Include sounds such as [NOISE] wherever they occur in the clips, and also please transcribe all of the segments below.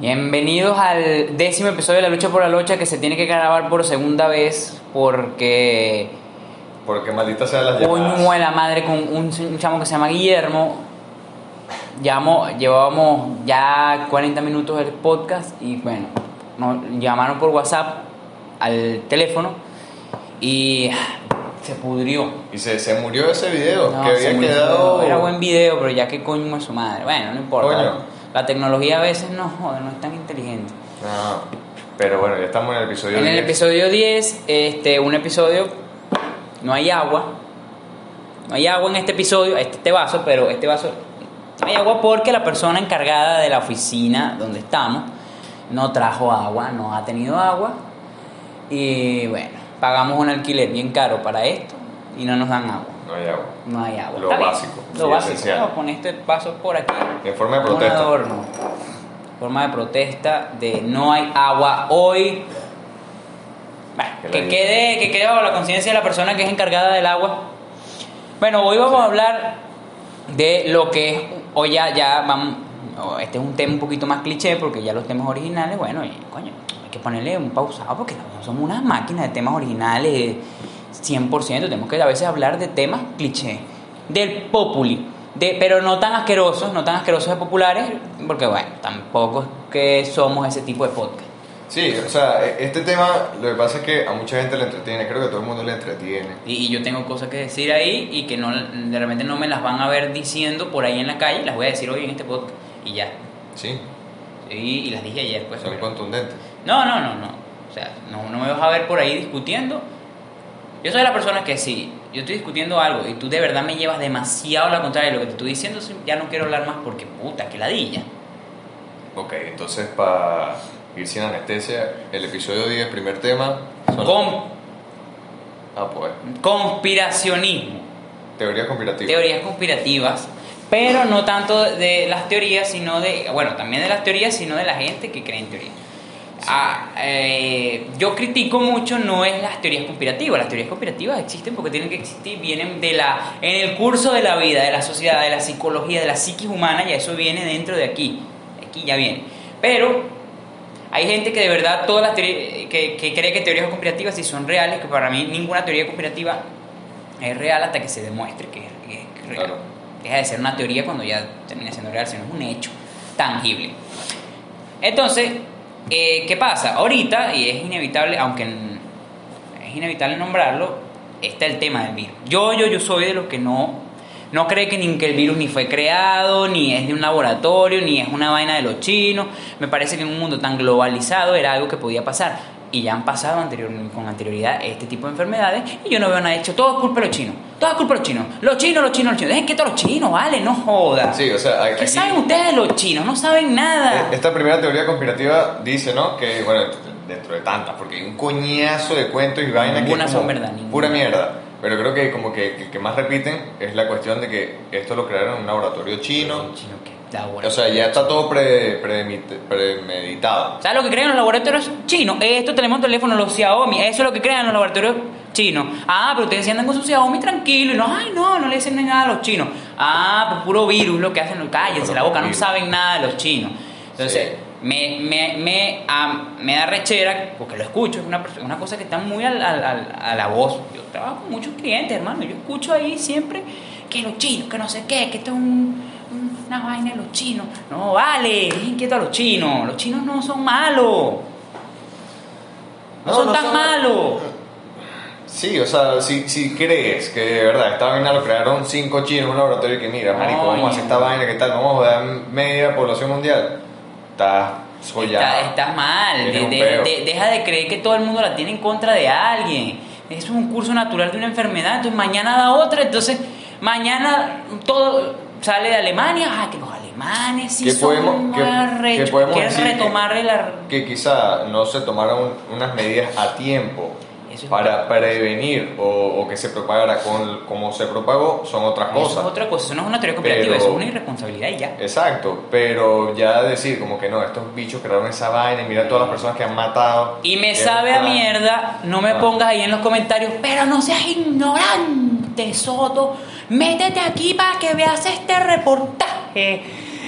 Bienvenidos al décimo episodio de La Lucha por la Lucha que se tiene que grabar por segunda vez porque Porque maldita sea las llamadas. la madre con un, un chamo que se llama Guillermo. Llamo, llevábamos ya 40 minutos del podcast y bueno, nos llamaron por WhatsApp al teléfono y se pudrió. Y se, se murió ese video No, que se había murió. quedado. Era buen video, pero ya que coño es su madre. Bueno, no importa. Coño. La tecnología a veces no joder, no es tan inteligente. No, pero bueno, ya estamos en el episodio En el 10. episodio 10, este, un episodio, no hay agua. No hay agua en este episodio, este, este vaso, pero este vaso no hay agua porque la persona encargada de la oficina donde estamos no trajo agua, no ha tenido agua. Y bueno, pagamos un alquiler bien caro para esto y no nos dan agua. No hay agua. No hay agua. Lo básico, Lo sí, básico. poner este vaso por aquí. En forma de Un protesta. adorno. Forma de protesta de no hay agua hoy. Bueno, Que quede, que quede bajo la conciencia de la persona que es encargada del agua. Bueno, hoy vamos a hablar de lo que es, hoy ya, ya vamos, este es un tema un poquito más cliché porque ya los temas originales, bueno, y, coño, hay que ponerle un pausado porque no somos unas máquinas de temas originales 100%, tenemos que a veces hablar de temas cliché, del populi, de, pero no tan asquerosos, no tan asquerosos de populares, porque bueno, tampoco es que somos ese tipo de podcast. Sí, o sea, e- este tema lo que pasa es que a mucha gente le entretiene, creo que a todo el mundo le entretiene. Y, y yo tengo cosas que decir ahí y que no, de repente no me las van a ver diciendo por ahí en la calle, las voy a decir hoy en este podcast y ya. Sí, Y, y las dije ayer, pues. son pero- contundentes. No, no, no, no. O sea, no, no me vas a ver por ahí discutiendo. Yo soy la persona que si yo estoy discutiendo algo y tú de verdad me llevas demasiado a la contraria de lo que te estoy diciendo, ya no quiero hablar más porque puta, que ladilla. Ok, entonces para ir sin anestesia, el episodio 10, primer tema, son Con, ah, pues, conspiracionismo. teorías conspirativas. teorías conspirativas, pero no tanto de las teorías, sino de, bueno, también de las teorías, sino de la gente que cree en teorías. Ah, eh, yo critico mucho no es las teorías conspirativas, las teorías conspirativas existen porque tienen que existir, vienen de la, en el curso de la vida, de la sociedad, de la psicología, de la psiquis humana, ya eso viene dentro de aquí, aquí ya viene. Pero hay gente que de verdad todas las teorías, que, que cree que teorías conspirativas sí son reales, que para mí ninguna teoría conspirativa es real hasta que se demuestre que es, que es real. Claro. Deja de ser una teoría cuando ya termina siendo real, sino es un hecho tangible. Entonces, eh, ¿qué pasa? Ahorita, y es inevitable, aunque es inevitable nombrarlo, está el tema del virus. Yo, yo, yo soy de los que no, no cree que, ni, que el virus ni fue creado, ni es de un laboratorio, ni es una vaina de los chinos. Me parece que en un mundo tan globalizado era algo que podía pasar. Y ya han pasado anterior, con anterioridad este tipo de enfermedades y yo no veo nada hecho. Todo es culpa de los chinos. Todo es culpa de los chinos. Los chinos, los chinos, los chinos. Dejen que todos los chinos, vale, no jodas. Sí, o sea, ¿Qué aquí, saben ustedes de los chinos? No saben nada. esta primera teoría conspirativa dice, ¿no? Que, bueno, dentro de tantas, porque hay un coñazo de cuentos y vainas que son verdad, ninguna. pura mierda. Pero creo que como que el que más repiten es la cuestión de que esto lo crearon en un laboratorio chino. Chino, ¿qué? Laboratorio. O sea, ya está todo pre- predemit- premeditado. ¿Sabes lo que crean los laboratorios chinos? Esto tenemos teléfono, los Xiaomi. Eso es lo que crean los laboratorios chinos. Ah, pero ustedes andan con su Xiaomi tranquilo. Y no, ay, no, no le dicen nada a los chinos. Ah, pues puro virus lo que hacen. Cállense la boca, no saben nada de los chinos. Entonces, Sí. me, me, me, me da rechera, porque lo escucho, es una, una cosa que está muy al- al- al- a la voz. Yo trabajo con muchos clientes, hermano. Yo escucho ahí siempre que los chinos, que no sé qué, que esto es un- un- una vaina de los chinos. No, vale, es inquieto a los chinos. Los chinos no son malos. No, son tan malos. Sí, o sea, si, si crees que de verdad esta vaina lo crearon cinco chinos en un laboratorio y que mira, marico, vamos a hacer esta vaina, ¿qué tal? Vamos a dar media población mundial. Estás sollado. Está- estás mal. De- de- de- deja de creer que todo el mundo la tiene en contra de alguien. Eso es un curso natural de una enfermedad. Entonces mañana da otra. Entonces mañana todo sale de Alemania. Ah, que los alemanes sí ¿Qué son podemos- arrechos, qué podemos decir que- retomar el ar- que quizá no se tomaron unas medidas a tiempo Eso es para prevenir o, o que se propagara con como se propagó son otras Eso cosas. es otra cosa. Eso no es una teoría cooperativa. Pero- Eso es una irresponsabilidad y ya. Exacto, pero ya decir como que no, estos bichos crearon esa vaina y mira todas las personas que han matado. Y me sabe a mierda, no me Ah. pongas ahí en los comentarios, pero no seas ignorante, Soto. Métete aquí para que veas este reportaje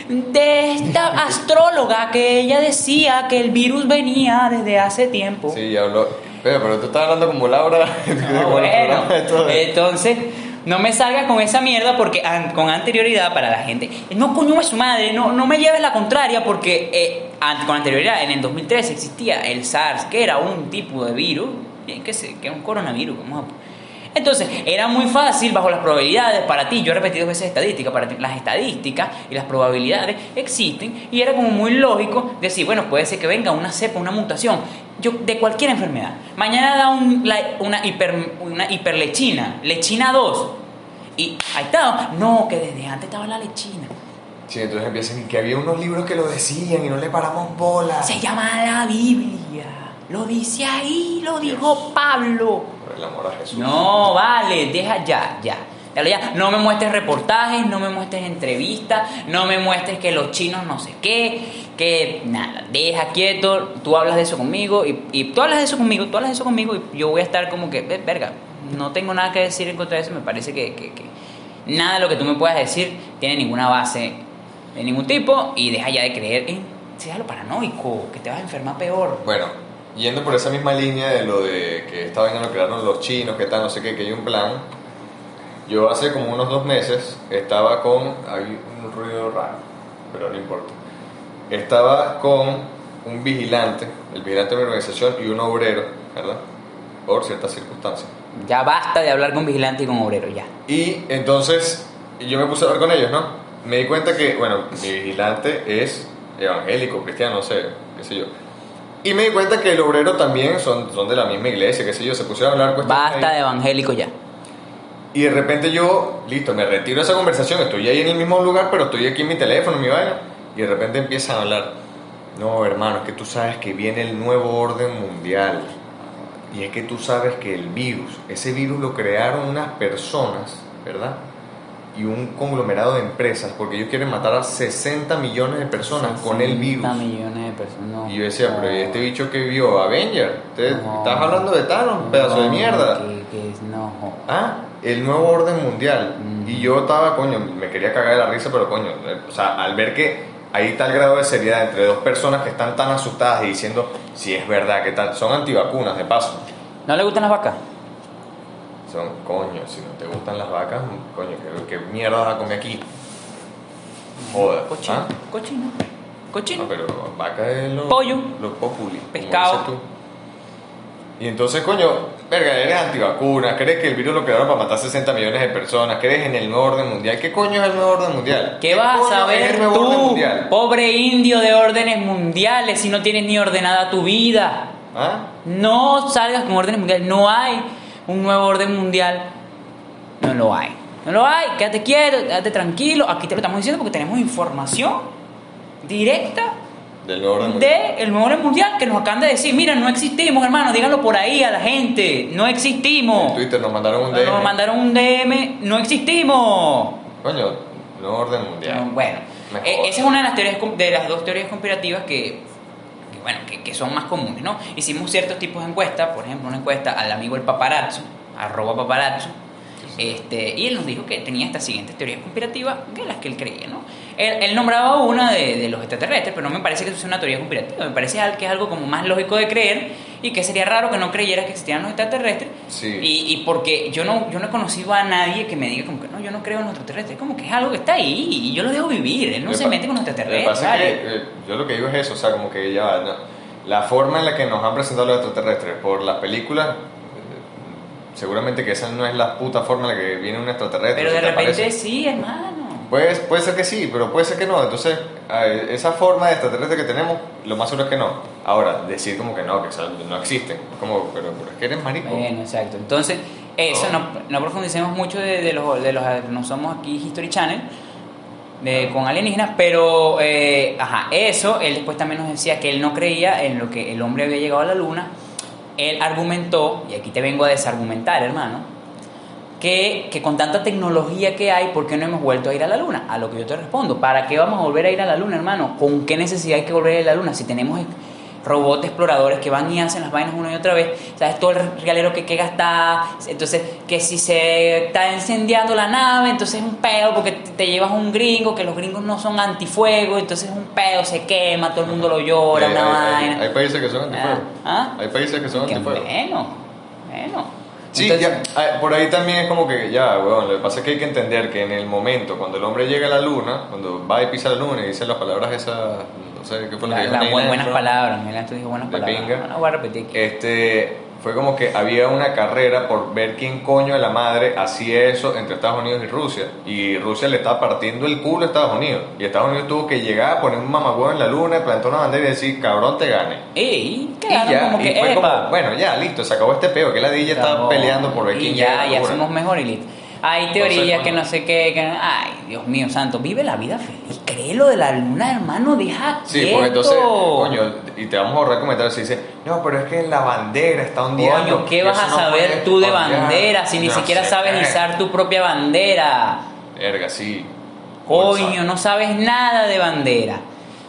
de esta [LAUGHS] astróloga que ella decía que el virus venía desde hace tiempo. Sí, habló. Pero, pero tú estás hablando como Laura. [LAUGHS] El bueno, entonces no me salgas con esa mierda porque an- con anterioridad para la gente. No, coño, es su madre, no, no me lleves la contraria porque eh, an- con anterioridad, en el 2013 existía el SARS, que era un tipo de virus, eh, que, se, que es un coronavirus. vamos a- Entonces, era muy fácil bajo las probabilidades para ti. Yo he repetido veces estadística, para ti las estadísticas y las probabilidades existen y era como muy lógico decir, bueno, puede ser que venga una cepa, una mutación yo, de cualquier enfermedad. Mañana da un- la- una, hiper, una hiperlechina, lechina 2. Y ahí está. No, que desde antes estaba la lechina. Sí, entonces empiezan que había unos libros que lo decían y no le paramos bola. Se llama la Biblia. Lo dice ahí, lo dijo Pablo. Por el amor a Jesús. No, vale, deja ya, ya. No me muestres reportajes, no me muestres entrevistas, no me muestres que los chinos no sé qué, que nada, deja quieto, tú hablas de eso conmigo y, y tú hablas de eso conmigo, tú hablas de eso conmigo y yo voy a estar como que, "Ve- verga, no tengo nada que decir en contra de eso, me parece que, que- que nada de lo que tú me puedas decir tiene ninguna base de ningún tipo y deja ya de creer en, sea lo paranoico, que te vas a enfermar peor. Bueno, yendo por esa misma línea de lo de que esta vaina lo crearon los chinos, que tal, no sé qué, que hay un plan. Yo hace como unos dos meses estaba con. Hay un ruido raro, pero no importa. Estaba con un vigilante, el vigilante de mi organización y un obrero, ¿verdad? Por ciertas circunstancias. Ya basta de hablar con vigilante y con obrero, ya. Y entonces yo me puse a hablar con ellos, ¿no? Me di cuenta que, bueno, mi vigilante es evangélico, cristiano, no sé, qué sé yo. Y me di cuenta que el obrero también son, son de la misma iglesia, qué sé yo, se pusieron a hablar cuestiones Basta ahí. de evangélico ya. Y de repente yo, listo, me retiro de esa conversación, estoy ahí en el mismo lugar, pero estoy aquí en mi teléfono, en mi vaina. Y de repente empiezan a hablar. No, hermano, es que tú sabes que viene el nuevo orden mundial. Y es que tú sabes que el virus, ese virus lo crearon unas personas, ¿verdad? Y un conglomerado de empresas, porque ellos quieren matar a 60 millones de personas con el virus. 60 millones de personas. no. Y yo decía, pero ¿y este No. bicho que vio? Avenger. ¿Usted- No. ¿Estás hablando de Thanos, pedazo de No, mierda? que- que no. Ah, el nuevo orden mundial. Mm. Y yo estaba, coño, me quería cagar de la risa, pero coño, eh, o sea, al ver que hay tal grado de seriedad entre dos personas que están tan asustadas y diciendo si es verdad que tal, son antivacunas de paso. ¿No le gustan las vacas? Son, coño, si no te gustan las vacas, coño, ¿qué, qué mierda vas a comer aquí? Joder. Cochino. ¿ah? Cochino. Cochino. No, pero vaca es lo, Pollo. lo populi. Pescado. tú. Y entonces, coño, verga, eres antivacunas, crees que el virus lo crearon para matar 60 millones de personas, crees en el nuevo orden mundial. ¿Qué coño es el nuevo orden mundial? ¿Qué vas a saber tú, pobre indio de órdenes mundiales, si no tienes ni ordenada tu vida? ¿Ah? No salgas con órdenes mundiales. No hay un nuevo orden mundial. No lo hay. No lo hay. Quédate quieto, quédate tranquilo. Aquí te lo estamos diciendo porque tenemos información directa Del nuevo orden mundial. nuevo orden mundial que nos acaban de decir. Mira, no existimos, hermano. Díganlo por ahí a la gente. No En existimos. Twitter nos mandaron un DM. Nos mandaron un DM. No existimos. Coño, nuevo orden mundial. Bueno, eh, jodas. esa es una de las teorías de las dos teorías conspirativas que, bueno, que, que son más comunes, ¿no? Hicimos ciertos tipos de encuestas, por ejemplo, una encuesta al amigo el paparazzo, arroba paparazzo, este, y él nos dijo que tenía estas siguientes teorías conspirativas que las que él creía, ¿no? Él, él nombraba una de, de los extraterrestres, pero no me parece que eso sea una teoría conspirativa, me parece que es algo como más lógico de creer y que sería raro que no creyeras que existieran los extraterrestres. Sí. Y, y porque yo no, yo no he conocido a nadie que me diga como que no, yo no creo en los extraterrestres, como que es algo que está ahí y yo lo dejo vivir, él no Me se mete con los extraterrestres. pasa es ¿vale? que eh, yo lo que digo es eso, o sea, como que ya ¿no? la forma en la que nos han presentado los extraterrestres por las películas, eh, seguramente que esa no es la puta forma en la que viene un extraterrestre. Pero de te repente aparece. sí, hermano. Puede, puede ser que sí, pero puede ser que no. Entonces, esa forma de extraterrestre que tenemos, lo más seguro es que no. Ahora, decir como que no, que no existen, como, pero, pero es que eres marico. Bueno, exacto. Entonces, eso, no, no profundicemos mucho de, de los, de los. No somos aquí History Channel de, con alienígenas, pero, eh, ajá, eso, él después también nos decía que él no creía en lo que el hombre había llegado a la luna. Él argumentó, y aquí te vengo a desargumentar, hermano, que, que con tanta tecnología que hay, ¿por qué no hemos vuelto a ir a la luna? A lo que yo te respondo, ¿para qué vamos a volver a ir a la luna, hermano? ¿Con qué necesidad hay que volver a ir a la luna si tenemos robots exploradores que van y hacen las vainas una y otra vez, ¿sabes? Todo el realero que, que gasta, entonces que si se está incendiando la nave, entonces es un pedo porque te llevas un gringo, que los gringos no son antifuego, entonces es un pedo, se quema, todo el mundo lo llora, Hay- una hay, vaina. hay países que son antifuego. ¿Ah? Hay países que son antifuego. bueno, bueno. Sí, Entonces- ya, ah, por ahí también es como que ya, weón, lo que pasa es que hay que entender que en el momento, cuando el hombre llega a la luna, cuando va y pisa la luna y dice las palabras esas, no sé qué fue lo La- que dijo la- Neil buenas palabras, Neil Armstrong dijo buenas palabras. pinga. No, voy a repetir aquí. Este, fue como que había una carrera por ver quién coño de la madre hacía eso entre Estados Unidos y Rusia. Y Rusia le estaba partiendo el culo a Estados Unidos. Y Estados Unidos tuvo que llegar a poner un mamagüevo en la luna, plantar una bandera y decir, cabrón, te gane. Ey, ¿qué Y ganan? ya, como y que, fue como, bueno, ya, listo, se acabó este peo, que la DJ está acabó. peleando por ver quién ya, ya somos mejor y listo. Hay teorías que no sé qué, que, ay, Dios mío santo, vive la vida feliz. Cree lo de la luna, hermano, deja Sí, quieto. porque entonces, coño, y te vamos a ahorrar comentarios si dice, no, pero es que la bandera está ondeando. Coño, ¿qué vas a no saber tú de ondear". bandera si ni siquiera sé sabes izar tu propia bandera? Verga, sí. Coño, no sabes nada de bandera.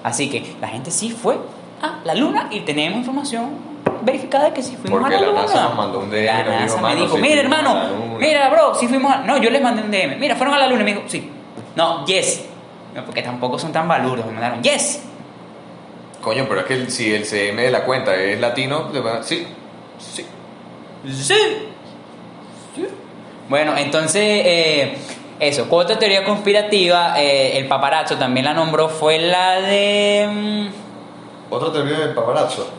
Así que la gente sí fue a la luna y tenemos información verificada de que sí fuimos Porque a la, la luna. NASA nos mandó un DM y La nos dijo, NASA me "Mano, dijo, mira fuimos a hermano, la luna". mira bro, sí fuimos a... No, yo les mandé un DM. Mira, fueron a la luna y me dijo, sí. No, yes. No, porque tampoco son tan balurdos. Me mandaron, yes. Coño, pero es que el- si el CM de la cuenta es latino, te va- sí, sí. Sí. Sí. Bueno, entonces, eh, eso. Otra teoría conspirativa, eh, el paparazzo también la nombró, fue la de... mm, Otra teoría del paparazzo.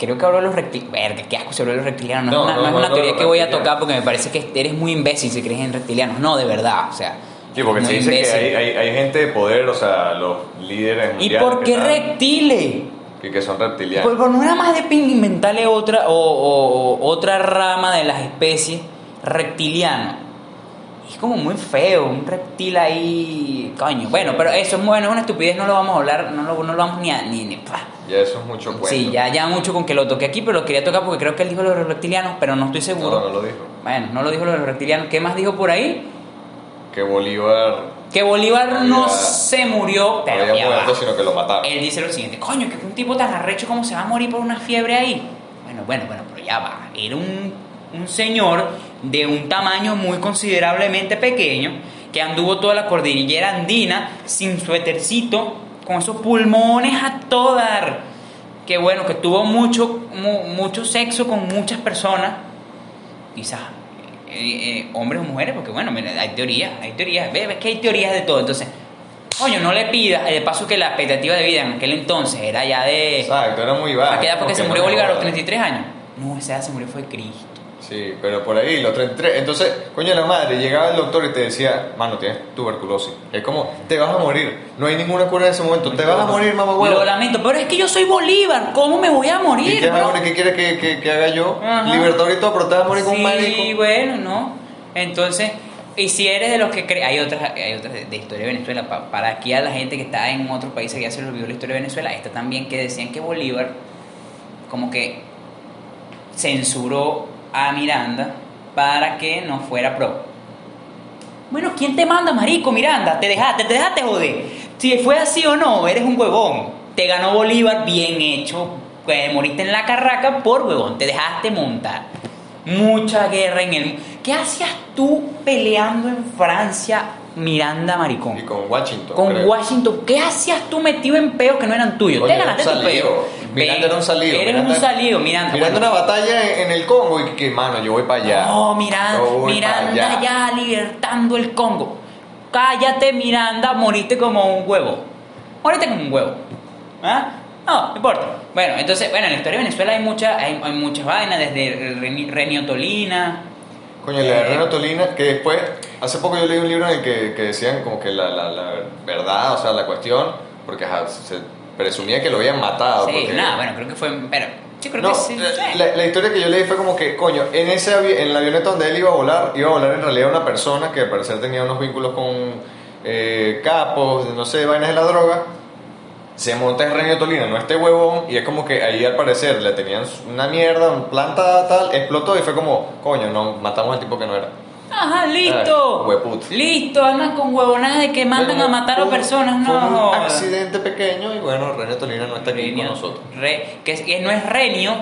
Creo que habló de los reptilianos. Verga, qué asco se habló de los reptilianos. No, No, es una, no, no es no, una no, teoría que voy a tocar porque me parece que eres muy imbécil si crees en reptilianos. No, de verdad, o sea. Sí, porque se dice imbécil. que hay, hay, hay gente de poder, o sea, los líderes ¿Y mundiales por qué reptiles? que son reptilianos. Pues pues, no era más de ping inventarle otra o, o- o otra rama de las especies reptiliano. Es como muy feo, un reptil ahí, coño. Bueno, pero eso es bueno, es una estupidez, no lo vamos a hablar, no lo, no lo vamos ni a... Ni, ni- pa. Ya eso es mucho cuento. Sí, ya, ya mucho con que lo toque aquí, pero lo quería tocar porque creo que él dijo lo de los reptilianos, pero no estoy seguro. No, no lo dijo. Bueno, no lo dijo lo de los reptilianos. ¿Qué más dijo por ahí? Que Bolívar Que Bolívar no Había- se murió, no pero había ya va. muerto, sino que lo mataron. Él dice lo siguiente, coño, que un tipo tan arrecho como se va a morir por una fiebre ahí. Bueno, bueno, bueno, pero ya va. Era un, un señor de un tamaño muy considerablemente pequeño que anduvo toda la cordillera andina sin suétercito, con esos pulmones a todo dar. Que bueno, que tuvo mucho, mu- mucho sexo con muchas personas, quizás eh, eh, hombres o mujeres, porque bueno, mira, hay teorías, hay teorías, ves, ves que hay teorías de todo. Entonces, coño, no le pidas, eh, de paso que la expectativa de vida en aquel entonces era ya de... Exacto, era muy bajo. ¿A qué edad? Porque se no murió Bolívar a los jodas. 33 años. No, esa edad se murió fue Cristo. Sí, pero por ahí, los 33. Entonces, coño, la madre, llegaba el doctor y te decía, mano, tienes tuberculosis. Es como, te vas a morir. No hay ninguna cura en ese momento. Te vas a morir, mamá huevo. Lo lamento, pero es que yo soy Bolívar, ¿cómo me voy a morir? ¿Y qué, bro? qué quieres que, que, que haga yo? Ajá. Libertador y todo, pero te vas a morir con un Sí, médico. bueno, ¿no? Entonces, y si eres de los que creen, hay otras, hay otras de, de historia de Venezuela, pa- para aquí a la gente que está en otros países que ya se le olvidó la historia de Venezuela, esta también que decían que Bolívar como que censuró a Miranda para que no fuera pro. Bueno, ¿quién te manda, marico, Miranda? Te dejaste, te dejaste joder. Si fue así o no, eres un huevón. Te ganó Bolívar, bien hecho. Pues, moriste en la carraca por huevón, te dejaste montar. Mucha guerra en el... ¿Qué hacías tú peleando en Francia, Miranda, maricón? Y con Washington. Con creo. Washington, ¿qué hacías tú metido en peos que no eran tuyos? Te ganaste tu peo. Miranda era un salido. Eres Miranda- un salido, Miranda. Mirando Bueno, una batalla en, el Congo y que, mano, yo voy para allá. No, Miranda, Miranda allá. ya libertando el Congo. Cállate, Miranda, moriste como un huevo. Moriste como un huevo. ¿Ah? No, no importa. Bueno, entonces, bueno, en la historia de Venezuela hay, mucha, hay, hay muchas vainas, desde reni- reniotolina. Coño, la de Eh, Renatolina, que después, hace poco yo leí un libro en el que, que decían como que la, la, la verdad, o sea, la cuestión, porque ajá, se presumía que lo habían matado. Sí, porque- nada, bueno, creo que fue. Pero, yo creo No, que sí. la- la historia que yo leí fue como que, coño, en ese avi- en la avioneta donde él iba a volar, iba a volar en realidad una persona que al parecer tenía unos vínculos con eh, capos, no sé, vainas de la droga. Se monta en Reniotolina, no este huevón, y es como que ahí al parecer le tenían una mierda, una planta tal, explotó y fue como, coño, no, matamos al tipo que no era. Ajá, listo. Ay. Listo, andan con huevonadas de que mandan Bueno, a matar a personas, fue no. un accidente pequeño y bueno, René Tolina no está aquí con Renio, nosotros. re- que, es- que no es Renio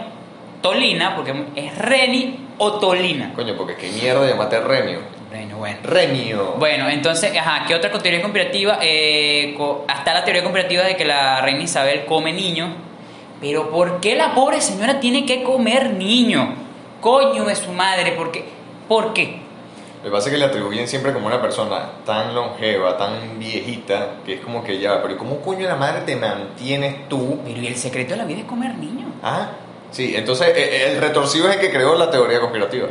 Tolina, porque es Reni o Tolina. Coño, porque qué mierda llamaste Renio. Renio, bueno. Renio. Bueno, entonces, ajá, ¿qué otra teoría conspirativa? Eh, co- hasta la teoría conspirativa de que la reina Isabel come niños. Pero ¿por qué la pobre señora tiene que comer niños? Coño de su madre, ¿por qué? ¿Por qué? Lo que pasa es que le atribuyen siempre como una persona tan longeva, tan viejita, que es como que ya, pero ¿y ¿cómo coño de la madre te mantienes tú? Pero ¿y el secreto de la vida es comer niños? Ah, sí, entonces eh, el retorcido es el que creó la teoría conspirativa.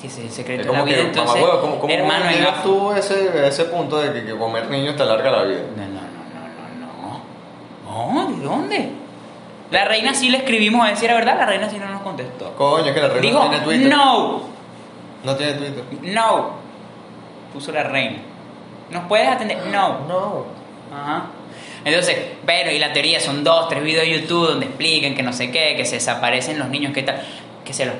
Si ese es el secreto de la vida, que, entonces, mamá, ¿cómo, cómo hermano, llegas tú a ese, punto de que, que comer niños te alarga la vida? No, no, no, no, no, no. ¿de dónde? La reina sí le escribimos a ver si era verdad, la reina sí no nos contestó. Coño, es que la reina no tiene Twitter. no, No tiene Twitter. no. Puso la reina. ¿Nos puedes atender? No. No. Ajá. Entonces, pero y la teoría son dos, tres videos de YouTube donde explican que no sé qué, que se desaparecen los niños, que tal, que se los...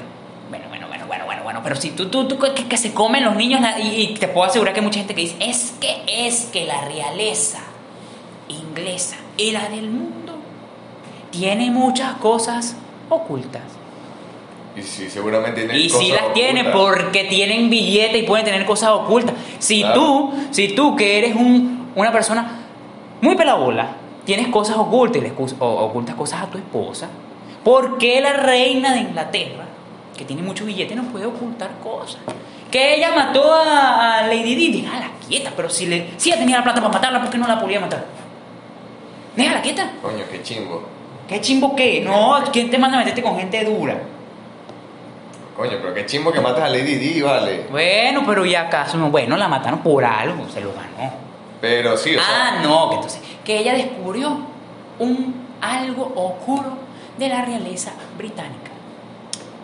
Bueno, pero si tú, tú, tú que, que se comen los niños y, y te puedo asegurar que hay mucha gente que dice, es que, es que la realeza inglesa y la del mundo tiene muchas cosas ocultas. Y sí, seguramente tiene Y cosas si las tiene porque tienen billete y pueden tener cosas ocultas. Si Claro. tú, si tú que eres un, una persona muy pelabola, tienes cosas ocultas y le excus- o- ocultas cosas a tu esposa, ¿por qué la reina de Inglaterra, que tiene mucho billete, no puede ocultar cosas? Que ella mató a, Lady Di, déjala quieta, pero si, le, si ella tenía la plata para matarla, ¿por qué no la podía matar? Déjala quieta. Coño, qué chimbo. ¿Qué chimbo qué? No, ¿quién te manda a meterte con gente dura? Coño, pero qué chimbo que mates a Lady Di, vale. Bueno, pero ¿y acaso no? Bueno, la mataron por algo, se lo ganó. Pero sí, o sea. Ah, no, que entonces, que ella descubrió un algo oscuro de la realeza británica.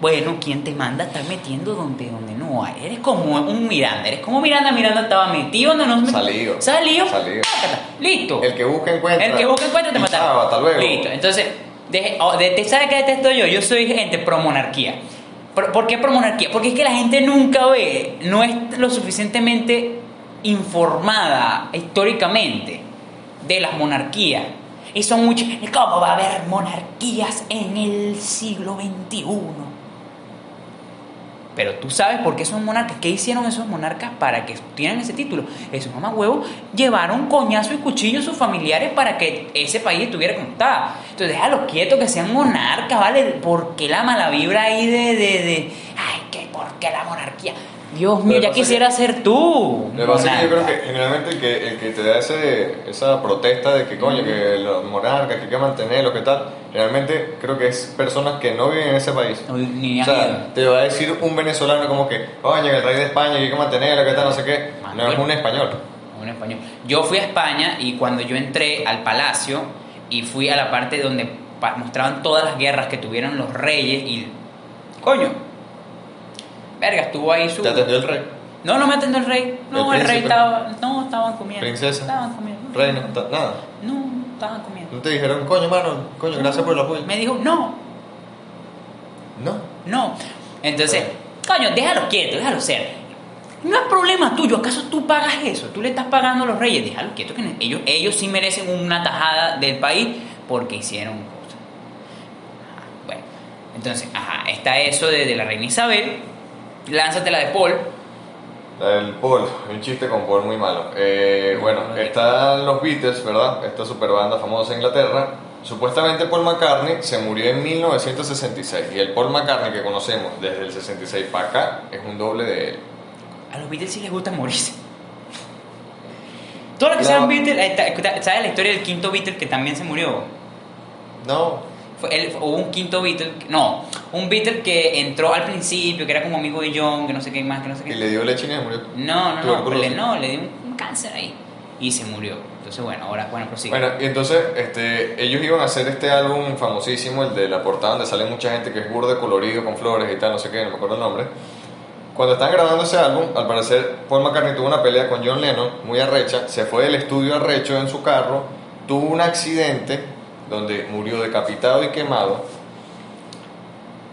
Bueno, ¿quién te manda a estar metiendo donde, donde no hay? Eres como un Miranda, eres como Miranda, Miranda estaba metido donde no Salido. Salió. Salido. Tácata, Listo. El que busca encuentra. El que busca encuentra te chao, hasta luego. Listo. Entonces, deje- oh, de- ¿sabes qué detesto yo? Yo soy gente pro monarquía. ¿Por, por qué pro monarquía? Porque es que la gente nunca ve, no es lo suficientemente informada históricamente de las monarquías. Y son muchos. ¿Cómo va a haber monarquías en el siglo XXI? Pero tú sabes por qué son monarcas. ¿Qué hicieron esos monarcas para que tienen ese título? Esos mamá huevos llevaron coñazo y cuchillo a sus familiares para que ese país estuviera como estaba. Entonces déjalo quieto que sean monarcas, ¿vale? ¿Por qué la mala vibra ahí de. de, de ay, que ¿por qué la monarquía? Dios mío, ya quisiera ser tú. Lo que pasa es que yo creo que generalmente el que, el que te da ese, esa protesta de que coño, que los monarcas, que hay que mantenerlos, que tal, realmente creo que es personas que no viven en ese país. No, ni O sea, te va a decir un venezolano como que, coño, el rey de España, que hay que mantenerlo, que tal, no sé qué. No es un español. un español. Yo fui a España y cuando yo entré al palacio y fui a la parte donde mostraban todas las guerras que tuvieron los reyes y. Coño. Verga, estuvo ahí su. ¿Te atendió el rey? No, no me atendió el rey. No, ¿El el, rey estaba. No, estaban comiendo. ¿Princesa? Estaban comiendo. ¿Reina? Ta- Nada. No, estaban comiendo. ¿No te dijeron, coño, mano, coño, gracias por el apoyo? Me dijo, no, No. no. Entonces, coño, déjalo quieto, déjalo ser. No es problema tuyo, ¿acaso tú pagas eso? Tú le estás pagando a los reyes, déjalo quieto, que ellos, ellos sí merecen una tajada del país porque hicieron cosas. Ajá, Bueno, entonces, ajá, está eso de, de la reina Isabel, lánzate la de Paul. El Paul, un chiste con Paul muy malo. Eh, bueno, están los Beatles, ¿verdad? Esta super banda famosa de Inglaterra. Supuestamente Paul McCartney se murió en 1966 y el Paul McCartney que conocemos desde el 66 para acá es un doble de él. A los Beatles sí les gusta morirse. Todos los que No. sean Beatles, ¿sabes la historia del quinto Beatle que también se murió? No, Fue él- hubo un quinto Beatle, no, un Beatle que entró al principio, que era como amigo de John, que no sé qué más, que no sé y qué. le dio leche y se murió. No, no, no, Tuberculosis. le, no, le dio un, un cáncer ahí y se murió. Entonces, bueno, ahora, bueno, prosigue. Bueno, y entonces este, ellos iban a hacer este álbum famosísimo, el de la portada donde sale mucha gente que es burde colorido con flores y tal, no sé qué, no me acuerdo el nombre. Cuando estaban grabando ese álbum, al parecer Paul McCartney tuvo una pelea con John Lennon, muy arrecha, se fue del estudio arrecho en su carro, tuvo un accidente donde murió decapitado y quemado.